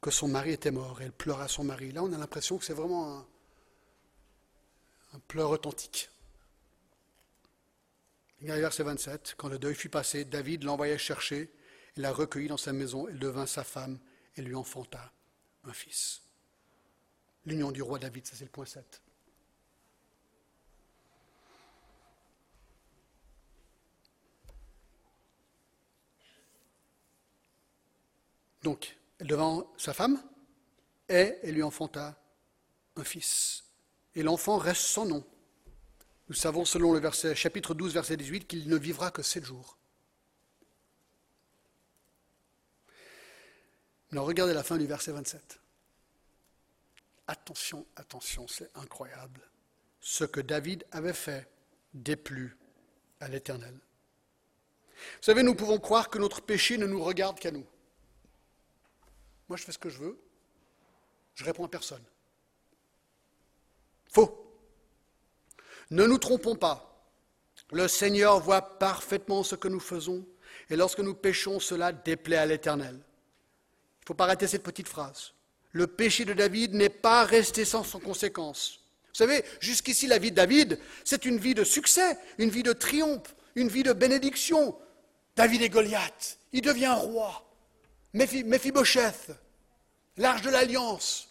que son mari était mort. Elle pleura son mari. Là, on a l'impression que c'est vraiment un, un pleur authentique. verset 27, quand le deuil fut passé, David l'envoya chercher, il la recueillit dans sa maison, elle devint sa femme et lui enfanta un fils. L'union du roi David, ça c'est le point 7. Donc, elle devint sa femme et elle lui enfanta un fils. Et l'enfant reste sans nom. Nous savons selon le chapitre 12, verset 18, qu'il ne vivra que sept jours. Alors regardez la fin du verset 27. Attention, attention, c'est incroyable. Ce que David avait fait déplut à l'Éternel. Vous savez, nous pouvons croire que notre péché ne nous regarde qu'à nous. Moi, je fais ce que je veux, je réponds à personne. Faux. Ne nous trompons pas. Le Seigneur voit parfaitement ce que nous faisons, et lorsque nous péchons, cela déplaît à l'Éternel. Il ne faut pas arrêter cette petite phrase. Le péché de David n'est pas resté sans conséquence. Vous savez, jusqu'ici, la vie de David, c'est une vie de succès, une vie de triomphe, une vie de bénédiction. David et Goliath, il devient roi. Méphibosheth, l'arche de l'alliance.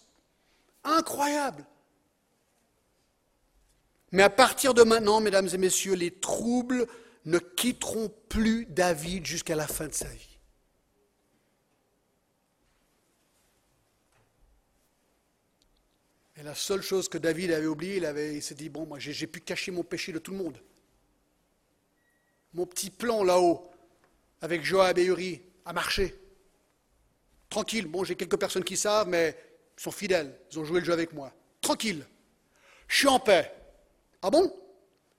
Incroyable. Mais à partir de maintenant, mesdames et messieurs, les troubles ne quitteront plus David jusqu'à la fin de sa vie. Et la seule chose que David avait oubliée, il, il s'est dit, bon, moi j'ai, pu cacher mon péché de tout le monde. Mon petit plan là-haut, avec Joab et Uri, a marché. Tranquille, bon, j'ai quelques personnes qui savent, mais ils sont fidèles, ils ont joué le jeu avec moi. Tranquille, je suis en paix. Ah bon?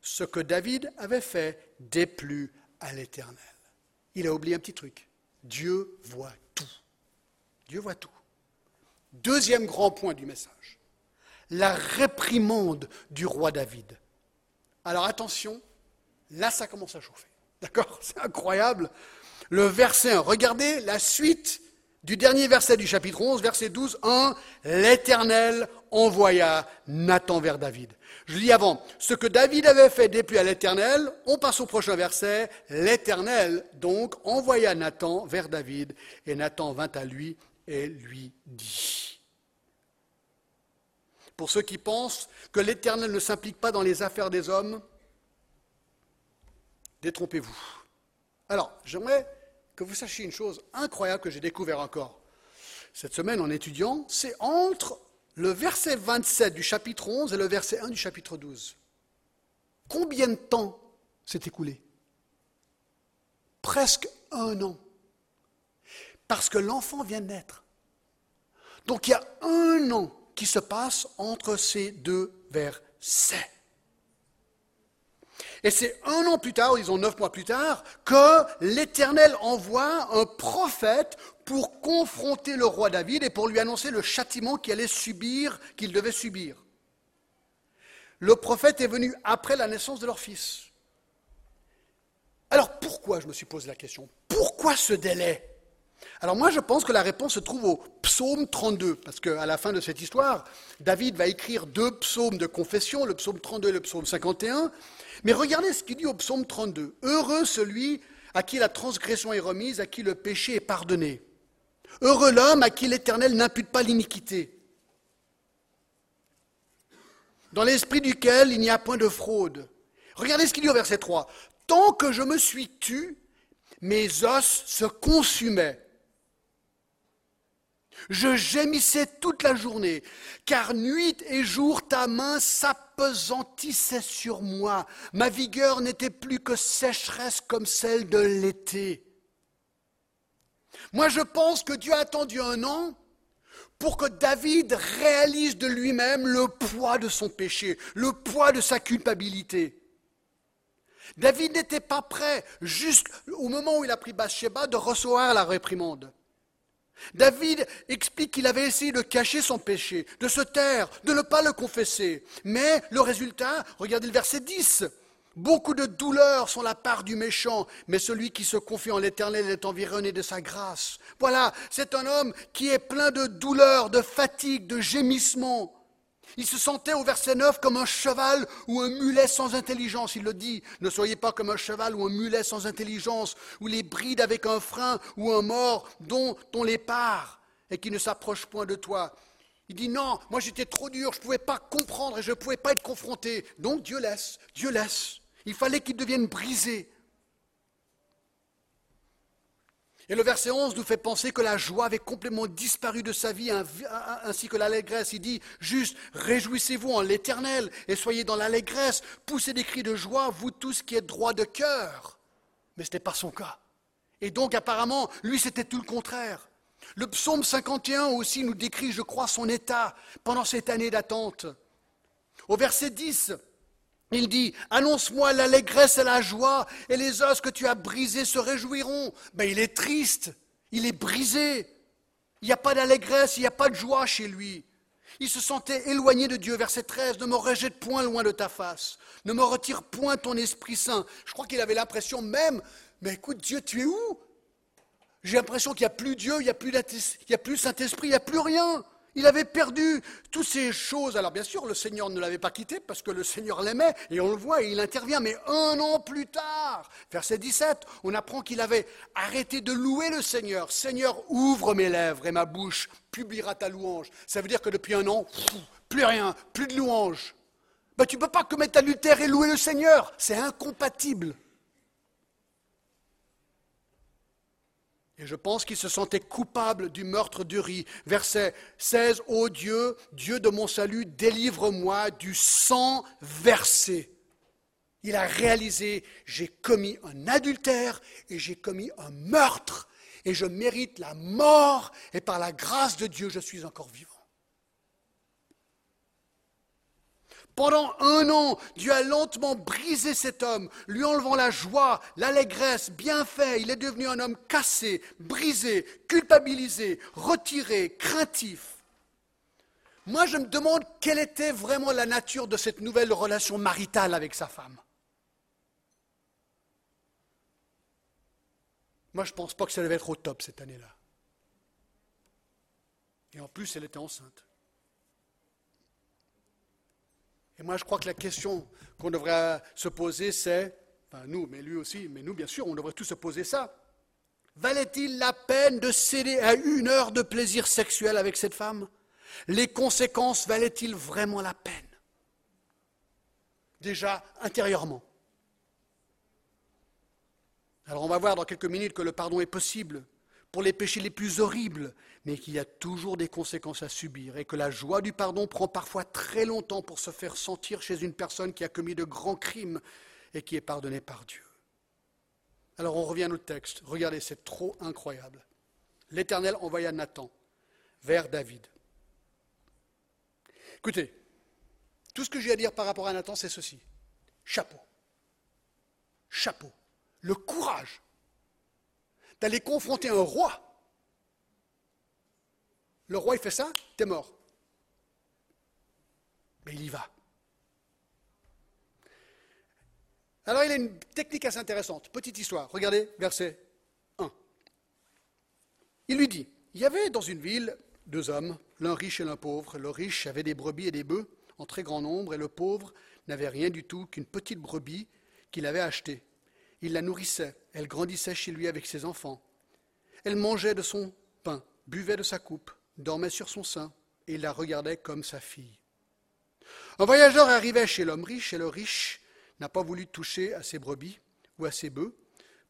Ce que David avait fait déplut à l'Éternel. Il a oublié un petit truc. Dieu voit tout. Dieu voit tout. Deuxième grand point du message. La réprimande du roi David. Alors attention, là ça commence à chauffer. D'accord? C'est incroyable. Le verset 1, regardez la suite du dernier verset du chapitre 11, verset 12, 1, l'Éternel envoya Nathan vers David. Je lis avant, ce que David avait fait depuis à l'Éternel, on passe au prochain verset, l'Éternel donc envoya Nathan vers David, et Nathan vint à lui et lui dit. Pour ceux qui pensent que l'Éternel ne s'implique pas dans les affaires des hommes, détrompez-vous. Alors, j'aimerais que vous sachiez une chose incroyable que j'ai découvert encore cette semaine en étudiant, c'est entre le verset 27 du chapitre 11 et le verset 1 du chapitre 12. Combien de temps s'est écoulé? Presque un an. Parce que l'enfant vient de naître. Donc il y a un an qui se passe entre ces deux versets. Et c'est un an plus tard, disons neuf mois plus tard, que l'Éternel envoie un prophète pour confronter le roi David et pour lui annoncer le châtiment qu'il allait subir, qu'il devait subir. Le prophète est venu après la naissance de leur fils. Alors pourquoi, je me suis posé la question, pourquoi ce délai? Alors moi, je pense que la réponse se trouve au psaume 32, parce qu'à la fin de cette histoire, David va écrire deux psaumes de confession, le psaume 32 et le psaume 51. Mais regardez ce qu'il dit au psaume 32. Heureux celui à qui la transgression est remise, à qui le péché est pardonné. Heureux l'homme à qui l'Éternel n'impute pas l'iniquité, dans l'esprit duquel il n'y a point de fraude. Regardez ce qu'il dit au verset 3. Tant que je me suis tu, mes os se consumaient. Je gémissais toute la journée, car nuit et jour ta main s'apesantissait sur moi. Ma vigueur n'était plus que sécheresse comme celle de l'été. Moi je pense que Dieu a attendu un an pour que David réalise de lui-même le poids de son péché, le poids de sa culpabilité. David n'était pas prêt, jusqu'au moment où il a pris Bathsheba, de recevoir la réprimande. David explique qu'il avait essayé de cacher son péché, de se taire, de ne pas le confesser. Mais le résultat, regardez le verset 10, Beaucoup de douleurs sont la part du méchant, mais celui qui se confie en l'Éternel est environné de sa grâce. Voilà, c'est un homme qui est plein de douleurs, de fatigue, de gémissements. Il se sentait au verset 9 comme un cheval ou un mulet sans intelligence. Il le dit, ne soyez pas comme un cheval ou un mulet sans intelligence, ou les brides avec un frein ou un mort dont on les part et qui ne s'approche point de toi. Il dit non, moi j'étais trop dur, je ne pouvais pas comprendre et je ne pouvais pas être confronté. Donc Dieu laisse, Dieu laisse. Il fallait qu'il devienne brisé. Et le verset 11 nous fait penser que la joie avait complètement disparu de sa vie, ainsi que l'allégresse. Il dit juste, réjouissez-vous en l'éternel et soyez dans l'allégresse, poussez des cris de joie, vous tous qui êtes droits de cœur. Mais ce n'était pas son cas. Et donc apparemment, lui, c'était tout le contraire. Le psaume 51 aussi nous décrit, je crois, son état pendant cette année d'attente. Au verset 10, il dit, annonce-moi l'allégresse et la joie, et les os que tu as brisés se réjouiront. Mais ben, il est triste, il est brisé. Il n'y a pas d'allégresse, il n'y a pas de joie chez lui. Il se sentait éloigné de Dieu. Verset 13, ne me rejette point loin de ta face, ne me retire point ton Esprit Saint. Je crois qu'il avait l'impression même, mais écoute Dieu, tu es où? J'ai l'impression qu'il n'y a plus Dieu, il n'y a plus, plus Saint-Esprit, il n'y a plus rien. Il avait perdu toutes ces choses. Alors bien sûr, le Seigneur ne l'avait pas quitté parce que le Seigneur l'aimait et on le voit et il intervient. Mais un an plus tard, verset 17, on apprend qu'il avait arrêté de louer le Seigneur. Seigneur, ouvre mes lèvres et ma bouche publiera ta louange. Ça veut dire que depuis un an, plus rien, plus de louange. Ben, tu ne peux pas commettre adultère et louer le Seigneur. C'est incompatible. Et je pense qu'il se sentait coupable du meurtre d'Uri. Verset 16, Ô Dieu, Dieu de mon salut, délivre-moi du sang versé. Il a réalisé, j'ai commis un adultère et j'ai commis un meurtre et je mérite la mort et par la grâce de Dieu, je suis encore vivant. Pendant un an, Dieu a lentement brisé cet homme, lui enlevant la joie, l'allégresse, bien fait. Il est devenu un homme cassé, brisé, culpabilisé, retiré, craintif. Moi, je me demande quelle était vraiment la nature de cette nouvelle relation maritale avec sa femme. Moi, je ne pense pas que ça devait être au top cette année-là. Et en plus, elle était enceinte. Et moi, je crois que la question qu'on devrait se poser, c'est, enfin nous, mais lui aussi, mais nous, bien sûr, on devrait tous se poser ça. Valait-il la peine de céder à une heure de plaisir sexuel avec cette femme? Les conséquences valaient-ils vraiment la peine? Déjà, intérieurement. Alors on va voir dans quelques minutes que le pardon est possible pour les péchés les plus horribles, mais qu'il y a toujours des conséquences à subir et que la joie du pardon prend parfois très longtemps pour se faire sentir chez une personne qui a commis de grands crimes et qui est pardonnée par Dieu. Alors on revient à notre texte. Regardez, c'est trop incroyable. L'Éternel envoya Nathan vers David. Écoutez, tout ce que j'ai à dire par rapport à Nathan, c'est ceci. Chapeau. Chapeau. Le courage d'aller confronter un roi. Le roi, il fait ça, t'es mort. Mais il y va. Alors il a une technique assez intéressante. Petite histoire. Regardez, verset 1. Il lui dit, il y avait dans une ville deux hommes, l'un riche et l'un pauvre. Le riche avait des brebis et des bœufs en très grand nombre, et le pauvre n'avait rien du tout qu'une petite brebis qu'il avait achetée. Il la nourrissait, elle grandissait chez lui avec ses enfants. Elle mangeait de son pain, buvait de sa coupe, dormait sur son sein, et la regardait comme sa fille. Un voyageur arrivait chez l'homme riche, et le riche n'a pas voulu toucher à ses brebis ou à ses bœufs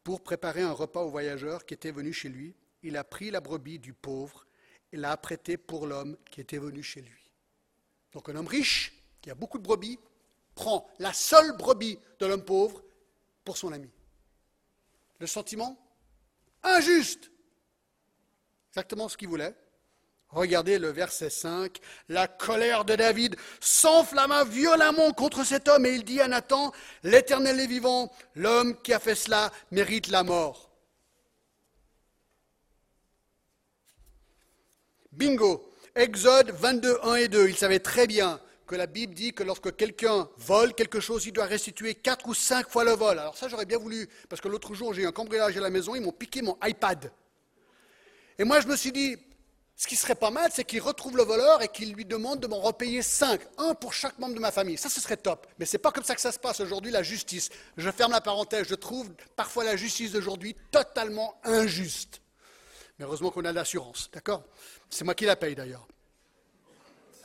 pour préparer un repas au voyageur qui était venu chez lui. Il a pris la brebis du pauvre et l'a apprêtée pour l'homme qui était venu chez lui. Donc un homme riche, qui a beaucoup de brebis, prend la seule brebis de l'homme pauvre pour son ami. Le sentiment Injuste. Exactement ce qu'il voulait. Regardez le verset 5. La colère de David s'enflamma violemment contre cet homme et il dit à Nathan, L'Éternel est vivant, l'homme qui a fait cela mérite la mort. Bingo. Exode 22, 1 et 2. Il savait très bien que la Bible dit que lorsque quelqu'un vole quelque chose, il doit restituer quatre ou cinq fois le vol. Alors ça, j'aurais bien voulu, parce que l'autre jour, j'ai eu un cambriolage à la maison, ils m'ont piqué mon iPad. Et moi, je me suis dit, ce qui serait pas mal, c'est qu'il retrouve le voleur et qu'il lui demande de m'en repayer cinq, un pour chaque membre de ma famille. Ça, ce serait top. Mais ce n'est pas comme ça que ça se passe aujourd'hui, la justice. Je ferme la parenthèse, je trouve parfois la justice d'aujourd'hui totalement injuste. Mais heureusement qu'on a l'assurance, d'accord? C'est moi qui la paye d'ailleurs.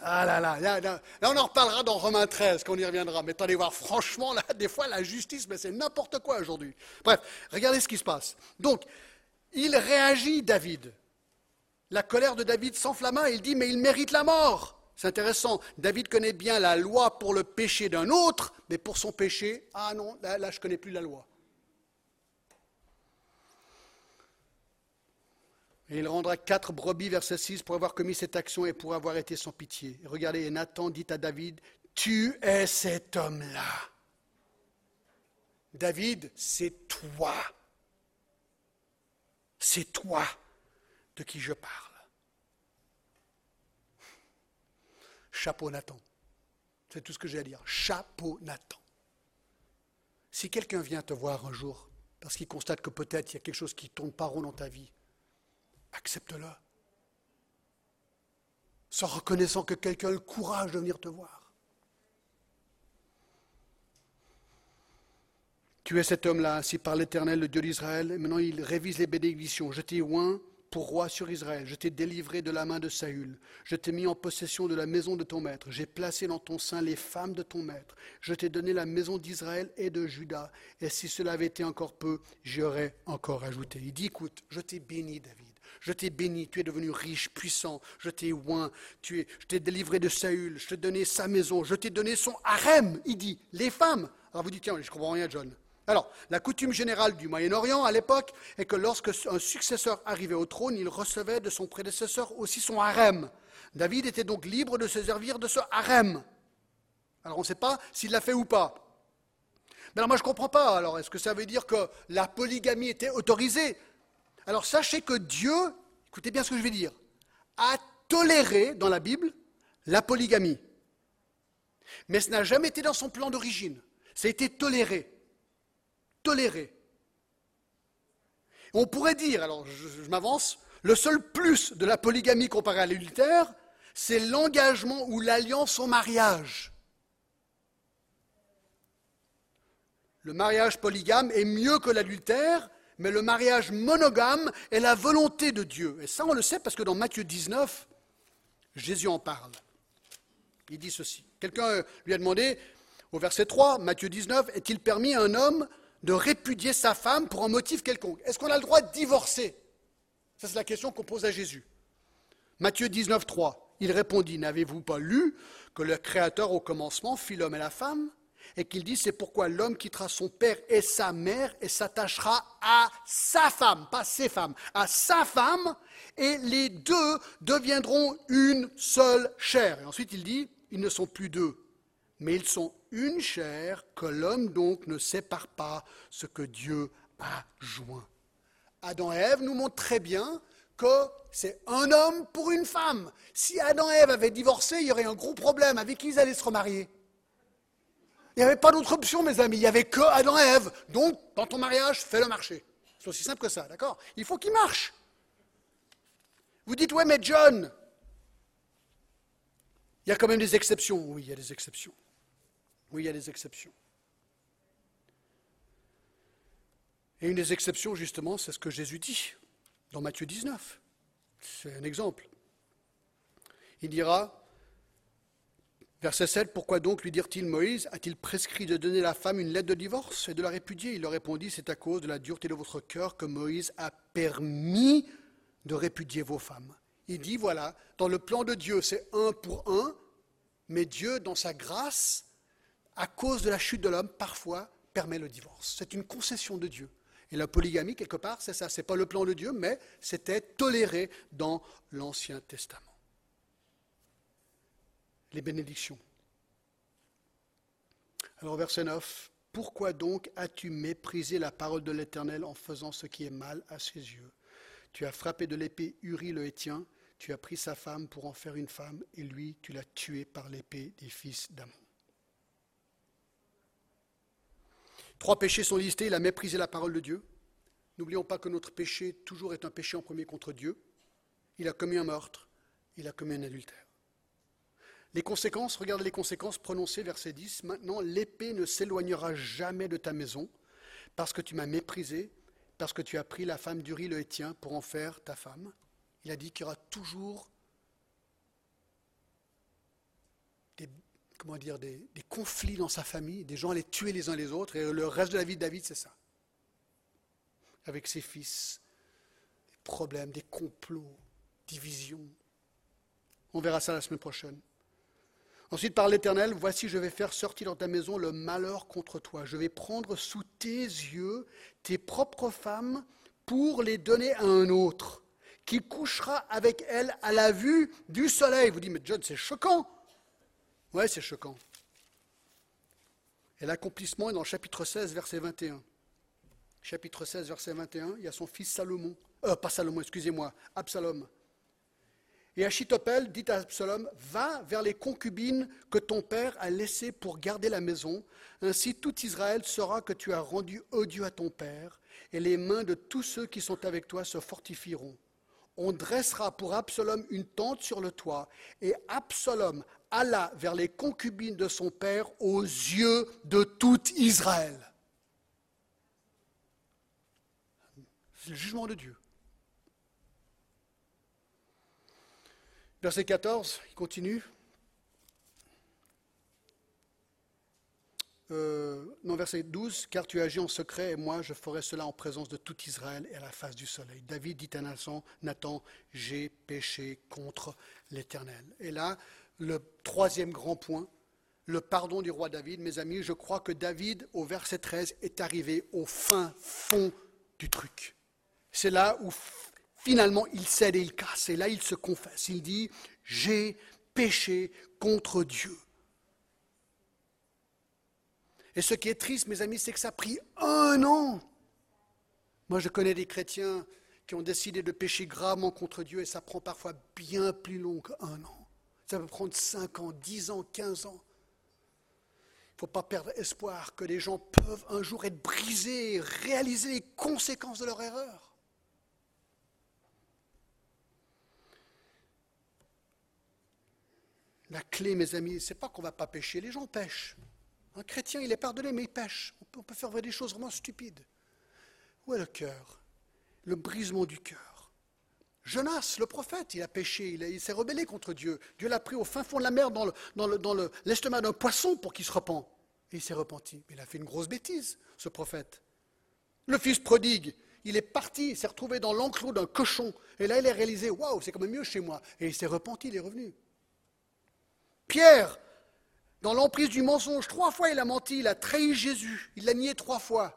Ah là là, là, on en reparlera dans Romains 13, quand on y reviendra. Mais attendez voir, franchement, là, des fois, la justice, mais c'est n'importe quoi aujourd'hui. Bref, regardez ce qui se passe. Donc, il réagit, David. La colère de David s'enflamma il dit, mais il mérite la mort. C'est intéressant. David connaît bien la loi pour le péché d'un autre, mais pour son péché, ah non, là je ne connais plus la loi. Et il rendra quatre brebis, verset 6, pour avoir commis cette action et pour avoir été sans pitié. regardez, et Nathan dit à David, tu es cet homme-là. David, c'est toi. C'est toi de qui je parle. Chapeau Nathan. C'est tout ce que j'ai à dire. Chapeau Nathan. Si quelqu'un vient te voir un jour parce qu'il constate que peut-être il y a quelque chose qui ne tourne pas rond dans ta vie, accepte-le. Sans reconnaissant que quelqu'un a le courage de venir te voir. Tu es cet homme-là, ainsi par l'Éternel, le Dieu d'Israël. Et maintenant, il révise les bénédictions. Je t'ai oint pour roi sur Israël. Je t'ai délivré de la main de Saül. Je t'ai mis en possession de la maison de ton maître. J'ai placé dans ton sein les femmes de ton maître. Je t'ai donné la maison d'Israël et de Juda. Et si cela avait été encore peu, j'y aurais encore ajouté. Il dit, écoute, je t'ai béni, David. Je t'ai béni, tu es devenu riche, puissant, je t'ai oint, tu es, je t'ai délivré de Saül, je t'ai donné sa maison, je t'ai donné son harem, il dit, les femmes. Alors vous dites, tiens, je comprends rien, John. Alors, la coutume générale du Moyen-Orient à l'époque est que lorsque un successeur arrivait au trône, il recevait de son prédécesseur aussi son harem. David était donc libre de se servir de ce harem. Alors on ne sait pas s'il l'a fait ou pas. Mais alors moi je ne comprends pas. Alors est-ce que ça veut dire que la polygamie était autorisée? Alors sachez que Dieu, écoutez bien ce que je vais dire, a toléré dans la Bible la polygamie. Mais ce n'a jamais été dans son plan d'origine. Ça a été toléré. Toléré. On pourrait dire, alors je, m'avance, le seul plus de la polygamie comparée à l'adultère, c'est l'engagement ou l'alliance au mariage. Le mariage polygame est mieux que l'adultère mais le mariage monogame est la volonté de Dieu. Et ça, on le sait parce que dans Matthieu 19, Jésus en parle. Il dit ceci. Quelqu'un lui a demandé, au verset 3, Matthieu 19, est-il permis à un homme de répudier sa femme pour un motif quelconque? Est-ce qu'on a le droit de divorcer? Ça, c'est la question qu'on pose à Jésus. Matthieu 19, 3, il répondit, n'avez-vous pas lu que le Créateur au commencement fit l'homme et la femme? Et qu'il dit c'est pourquoi l'homme quittera son père et sa mère et s'attachera à sa femme, pas ses femmes, à sa femme, et les deux deviendront une seule chair. Et ensuite il dit, ils ne sont plus deux, mais ils sont une chair que l'homme donc ne sépare pas ce que Dieu a joint. Adam et Ève nous montrent très bien que c'est un homme pour une femme. Si Adam et Ève avaient divorcé, il y aurait un gros problème. Avec qui ils allaient se remarier? Il n'y avait pas d'autre option, mes amis. Il n'y avait que Adam et Ève. Donc, dans ton mariage, fais le marché. C'est aussi simple que ça, d'accord? Il faut qu'il marche. Vous dites, ouais, mais John, il y a quand même des exceptions. Oui, il y a des exceptions. Oui, il y a des exceptions. Et une des exceptions, justement, c'est ce que Jésus dit dans Matthieu 19. C'est un exemple. Il dira, Verset 7, pourquoi donc lui dirent-ils Moïse a-t-il prescrit de donner à la femme une lettre de divorce et de la répudier? Il leur répondit C'est à cause de la dureté de votre cœur que Moïse a permis de répudier vos femmes. Il dit voilà, dans le plan de Dieu, c'est un pour un, mais Dieu, dans sa grâce, à cause de la chute de l'homme, parfois permet le divorce. C'est une concession de Dieu. Et la polygamie, quelque part, c'est ça. Ce n'est pas le plan de Dieu, mais c'était toléré dans l'Ancien Testament les bénédictions. Alors verset 9, pourquoi donc as-tu méprisé la parole de l'Éternel en faisant ce qui est mal à ses yeux? Tu as frappé de l'épée Uri le Hétien, tu as pris sa femme pour en faire une femme, et lui, tu l'as tué par l'épée des fils d'Amon. Trois péchés sont listés. Il a méprisé la parole de Dieu. N'oublions pas que notre péché toujours est un péché en premier contre Dieu. Il a commis un meurtre. Il a commis un adultère. Les conséquences, regardez les conséquences prononcées, verset 10. Maintenant, l'épée ne s'éloignera jamais de ta maison, parce que tu m'as méprisé, parce que tu as pris la femme d'Uri le Hétien pour en faire ta femme. Il a dit qu'il y aura toujours des, comment dire, des, conflits dans sa famille, des gens allaient tuer les uns les autres, et le reste de la vie de David, c'est ça. Avec ses fils, des problèmes, des complots, divisions. On verra ça la semaine prochaine. Ensuite, par l'Éternel, voici, je vais faire sortir dans ta maison le malheur contre toi. Je vais prendre sous tes yeux tes propres femmes pour les donner à un autre, qui couchera avec elles à la vue du soleil. Vous dites, mais John, c'est choquant. Oui, c'est choquant. Et l'accomplissement est dans le chapitre 16, verset 21. Chapitre 16, verset 21, il y a son fils Salomon. Euh, pas Salomon, excusez-moi, Absalom. Et Achitopel dit à Absalom, va vers les concubines que ton père a laissées pour garder la maison, ainsi tout Israël saura que tu as rendu odieux à ton père, et les mains de tous ceux qui sont avec toi se fortifieront. On dressera pour Absalom une tente sur le toit, et Absalom alla vers les concubines de son père aux yeux de tout Israël. C'est le jugement de Dieu. Verset 14, il continue. Euh, non, verset 12, car tu agis en secret et moi je ferai cela en présence de tout Israël et à la face du soleil. David dit à Nathan, Nathan j'ai péché contre l'Éternel. Et là, le troisième grand point, le pardon du roi David. Mes amis, je crois que David, au verset 13, est arrivé au fin fond du truc. C'est là où Finalement, il cède et il casse. Et là, il se confesse. Il dit, j'ai péché contre Dieu. Et ce qui est triste, mes amis, c'est que ça a pris un an. Moi, je connais des chrétiens qui ont décidé de pécher gravement contre Dieu et ça prend parfois bien plus long qu'un an. Ça peut prendre 5 ans, 10 ans, 15 ans. Il ne faut pas perdre espoir que les gens peuvent un jour être brisés, réaliser les conséquences de leur erreur. La clé, mes amis, c'est pas qu'on ne va pas pécher. Les gens pêchent. Un chrétien, il est pardonné, mais il pêche. On peut, faire des choses vraiment stupides. Où est le cœur? Le brisement du cœur. Jonas, le prophète, il a péché, il, s'est rebellé contre Dieu. Dieu l'a pris au fin fond de la mer, dans, l'estomac d'un poisson pour qu'il se repent. Et il s'est repenti. Mais il a fait une grosse bêtise, ce prophète. Le fils prodigue, il est parti, il s'est retrouvé dans l'enclos d'un cochon. Et là, il a réalisé, waouh, c'est quand même mieux chez moi. Et il s'est repenti, il est revenu. Pierre, dans l'emprise du mensonge, trois fois il a menti, il a trahi Jésus, il l'a nié trois fois.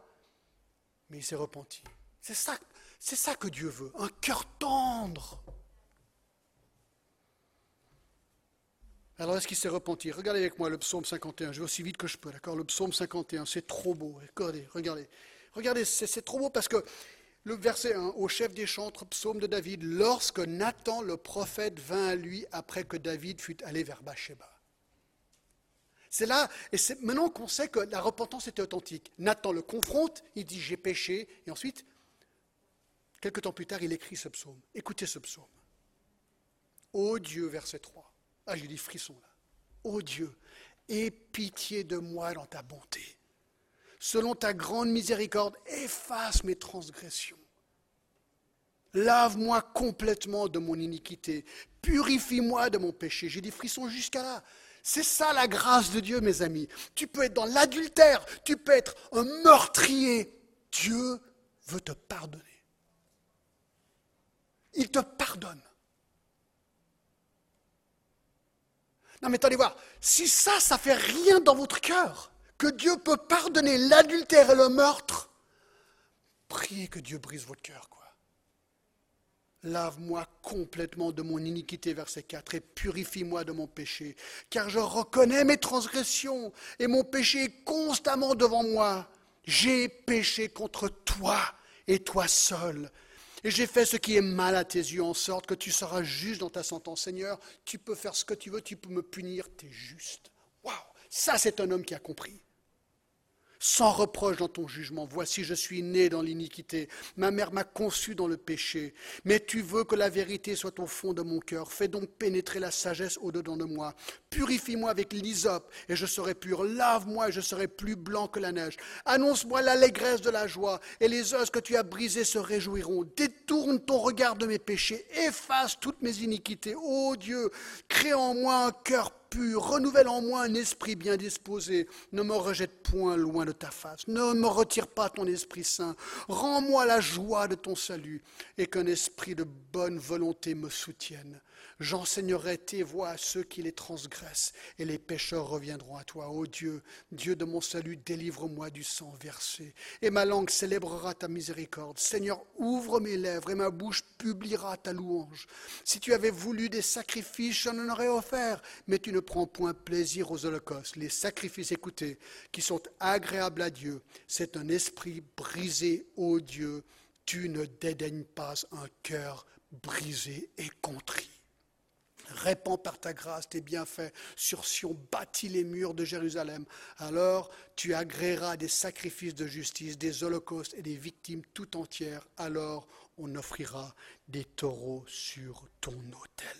Mais il s'est repenti. C'est ça, c'est ça que Dieu veut, un cœur tendre. Alors est-ce qu'il s'est repenti? Regardez avec moi le psaume 51, je vais aussi vite que je peux, d'accord? Le psaume 51, c'est trop beau. Regardez, regardez. Regardez, c'est trop beau parce que le verset 1, au chef des chantres, psaume de David, lorsque Nathan le prophète vint à lui après que David fut allé vers Bathsheba. C'est là, et c'est maintenant qu'on sait que la repentance était authentique. Nathan le confronte, il dit j'ai péché, et ensuite, quelques temps plus tard, il écrit ce psaume. Écoutez ce psaume. Ô Dieu, verset 3. Ah, j'ai des frissons là. Ô Dieu, aie pitié de moi dans ta bonté selon ta grande miséricorde, efface mes transgressions. Lave-moi complètement de mon iniquité. Purifie-moi de mon péché. J'ai des frissons jusqu'à là. C'est ça la grâce de Dieu, mes amis. Tu peux être dans l'adultère, tu peux être un meurtrier. Dieu veut te pardonner. Il te pardonne. Non mais attendez voir, si ça, ça fait rien dans votre cœur, que Dieu peut pardonner l'adultère et le meurtre, priez que Dieu brise votre cœur, quoi. Lave-moi complètement de mon iniquité, verset 4, et purifie-moi de mon péché, car je reconnais mes transgressions, et mon péché est constamment devant moi. J'ai péché contre toi et toi seul. Et j'ai fait ce qui est mal à tes yeux, en sorte que tu seras juste dans ta sentence. Seigneur, tu peux faire ce que tu veux, tu peux me punir, tu es juste. Waouh Ça, c'est un homme qui a compris sans reproche dans ton jugement. Voici, je suis né dans l'iniquité. Ma mère m'a conçu dans le péché. Mais tu veux que la vérité soit au fond de mon cœur. Fais donc pénétrer la sagesse au-dedans de moi. Purifie-moi avec l'hysope et je serai pur. Lave-moi et je serai plus blanc que la neige. Annonce-moi l'allégresse de la joie et les os que tu as brisés se réjouiront. Détourne ton regard de mes péchés. Efface toutes mes iniquités. Ô Dieu, crée en moi un cœur renouvelle en moi un esprit bien disposé. Ne me rejette point loin de ta face. Ne me retire pas ton Esprit Saint. Rends-moi la joie de ton salut et qu'un esprit de bonne volonté me soutienne. J'enseignerai tes voies à ceux qui les transgressent, et les pécheurs reviendront à toi. Ô Dieu, Dieu de mon salut, délivre-moi du sang versé, et ma langue célébrera ta miséricorde. Seigneur, ouvre mes lèvres, et ma bouche publiera ta louange. Si tu avais voulu des sacrifices, j'en aurais offert, mais tu ne prends point plaisir aux holocaustes. Les sacrifices, écoutés, qui sont agréables à Dieu, c'est un esprit brisé, ô Dieu. Tu ne dédaignes pas un cœur brisé et contrit. Répands par ta grâce tes bienfaits sur Sion, bâtis les murs de Jérusalem. Alors tu agréeras des sacrifices de justice, des holocaustes et des victimes tout entières. Alors on offrira des taureaux sur ton autel.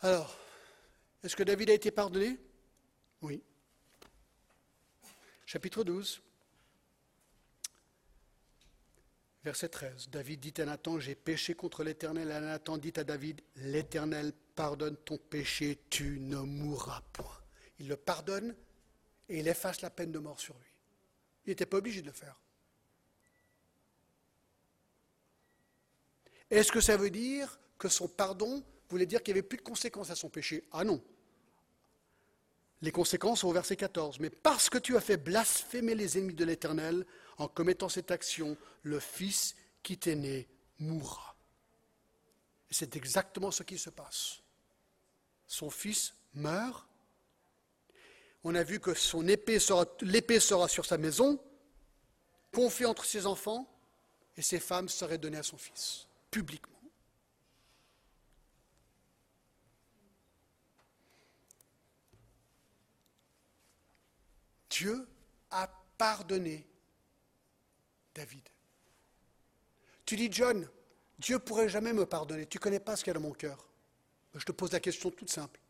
Alors, est-ce que David a été pardonné? Oui. Chapitre 12. Verset 13. David dit à Nathan, j'ai péché contre l'Éternel. Et Nathan dit à David, l'Éternel pardonne ton péché, tu ne mourras point. Il le pardonne et il efface la peine de mort sur lui. Il n'était pas obligé de le faire. Est-ce que ça veut dire que son pardon voulait dire qu'il n'y avait plus de conséquences à son péché? Ah non. Les conséquences sont au verset 14. Mais parce que tu as fait blasphémer les ennemis de l'Éternel, en commettant cette action, le Fils qui t'est né mourra. C'est exactement ce qui se passe. Son Fils meurt. On a vu que l'épée sera sur sa maison, confiée entre ses enfants, et ses femmes seraient données à son Fils, publiquement. Dieu a pardonné David. Tu dis, John, Dieu pourrait jamais me pardonner. Tu ne connais pas ce qu'il y a dans mon cœur. Je te pose la question toute simple.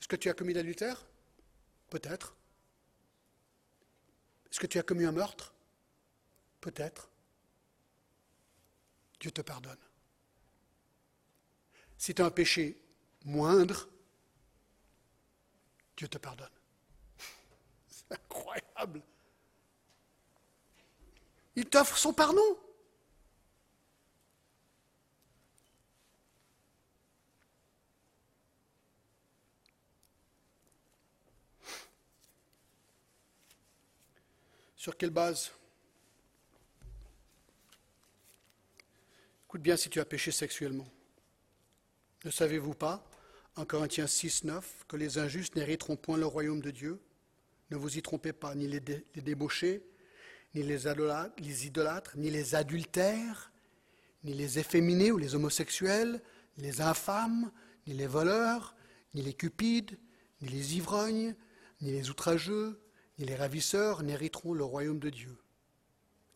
Est-ce que tu as commis l'adultère? Peut-être. Est-ce que tu as commis un meurtre? Peut-être. Dieu te pardonne. Si tu as un péché moindre, Dieu te pardonne. C'est incroyable. Il t'offre son pardon. Sur quelle base? Écoute bien si tu as péché sexuellement. Ne savez-vous pas, en Corinthiens 6, 9, que les injustes n'hériteront point le royaume de Dieu? Ne vous y trompez pas, ni les, les débauchés, ni les idolâtres, ni les adultères, ni les efféminés ou les homosexuels, ni les infâmes, ni les voleurs, ni les cupides, ni les ivrognes, ni les outrageux, ni les ravisseurs n'hériteront le royaume de Dieu.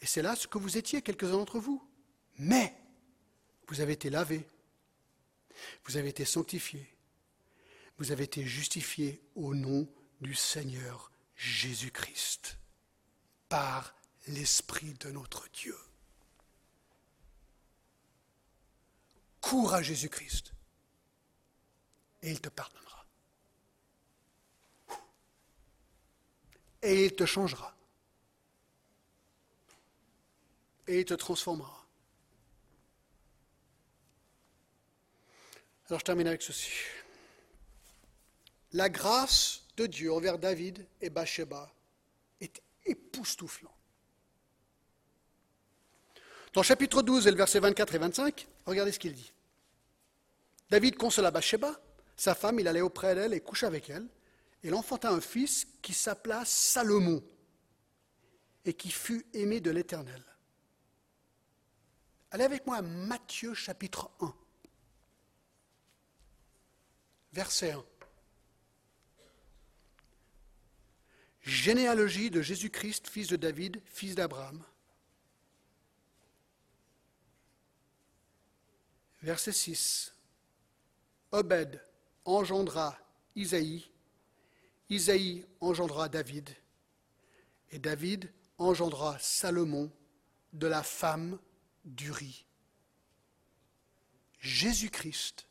Et c'est là ce que vous étiez, quelques-uns d'entre vous. Mais vous avez été lavés, vous avez été sanctifiés, vous avez été justifiés au nom du Seigneur Jésus-Christ par l'Esprit de notre Dieu. Cours à Jésus-Christ et il te pardonnera. Et il te changera. Et il te transformera. Alors je termine avec ceci. La grâce de Dieu envers David et Bathsheba est époustouflante. Dans chapitre 12 et le verset 24 et 25, regardez ce qu'il dit. David consola Bathsheba, sa femme, il allait auprès d'elle et coucha avec elle. Et il enfanta un fils qui s'appela Salomon. et qui fut aimé de l'Éternel. Allez avec moi à Matthieu chapitre 1, verset 1. Généalogie de Jésus-Christ, fils de David, fils d'Abraham. Verset 6. Obed engendra Isaïe, Isaïe engendra David, et David engendra Salomon de la femme d'Uri. Jésus-Christ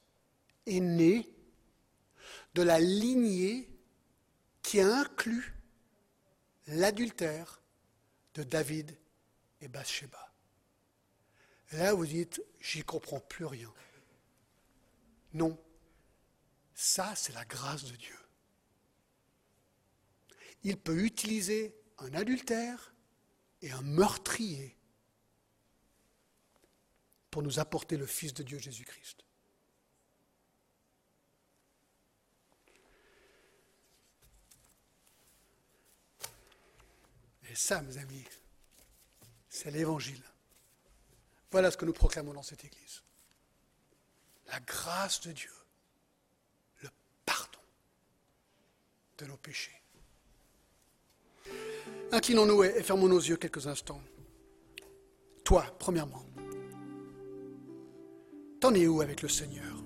est né de la lignée qui inclut l'adultère de David et Bathsheba. Là, vous dites, j'y comprends plus rien. Non, ça, c'est la grâce de Dieu. Il peut utiliser un adultère et un meurtrier pour nous apporter le Fils de Dieu Jésus-Christ. Et ça, mes amis, c'est l'Évangile. Voilà ce que nous proclamons dans cette Église. La grâce de Dieu, le pardon de nos péchés. Inclinons-nous et fermons nos yeux quelques instants. Toi, premièrement, t'en es où avec le Seigneur?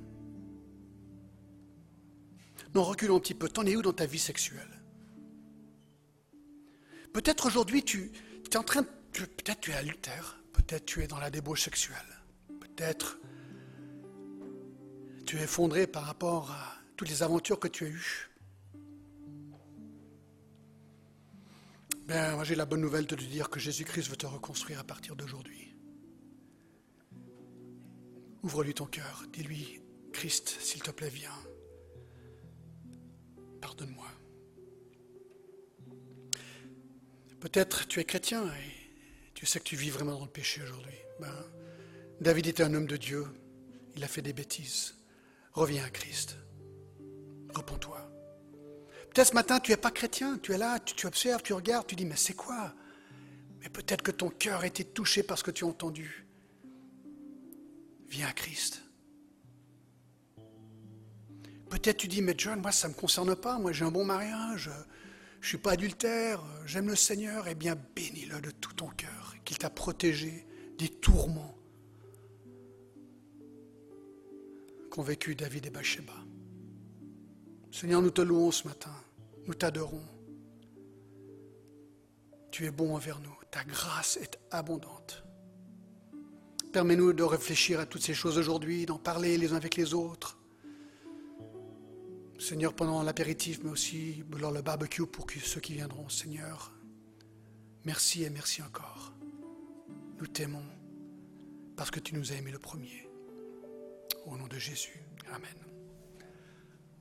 Non, reculons un petit peu. T'en es où dans ta vie sexuelle? Peut-être aujourd'hui, tu es en train, peut-être tu es adultère, peut-être tu es dans la débauche sexuelle, peut-être tu es effondré par rapport à toutes les aventures que tu as eues. Ben, moi j'ai la bonne nouvelle de te dire que Jésus-Christ veut te reconstruire à partir d'aujourd'hui. Ouvre-lui ton cœur, dis-lui, Christ, s'il te plaît, viens. Pardonne-moi. Peut-être tu es chrétien et tu sais que tu vis vraiment dans le péché aujourd'hui. Ben, David était un homme de Dieu. Il a fait des bêtises. Reviens à Christ. Repends-toi. Peut-être ce matin, tu n'es pas chrétien. Tu es là, tu, tu, observes, tu regardes, tu dis, mais c'est quoi? Mais peut-être que ton cœur a été touché par ce que tu as entendu. Viens à Christ. Peut-être tu dis, mais John, moi, ça ne me concerne pas. Moi, j'ai un bon mariage je ne suis pas adultère, j'aime le Seigneur, eh bien bénis-le de tout ton cœur, qu'il t'a protégé des tourments qu'ont vécu David et Bathsheba. Seigneur, nous te louons ce matin, nous t'adorons. Tu es bon envers nous, ta grâce est abondante. Permets-nous de réfléchir à toutes ces choses aujourd'hui, d'en parler les uns avec les autres, Seigneur, pendant l'apéritif, mais aussi lors le barbecue pour ceux qui viendront, Seigneur. Merci et merci encore. Nous t'aimons parce que tu nous as aimés le premier. Au nom de Jésus. Amen.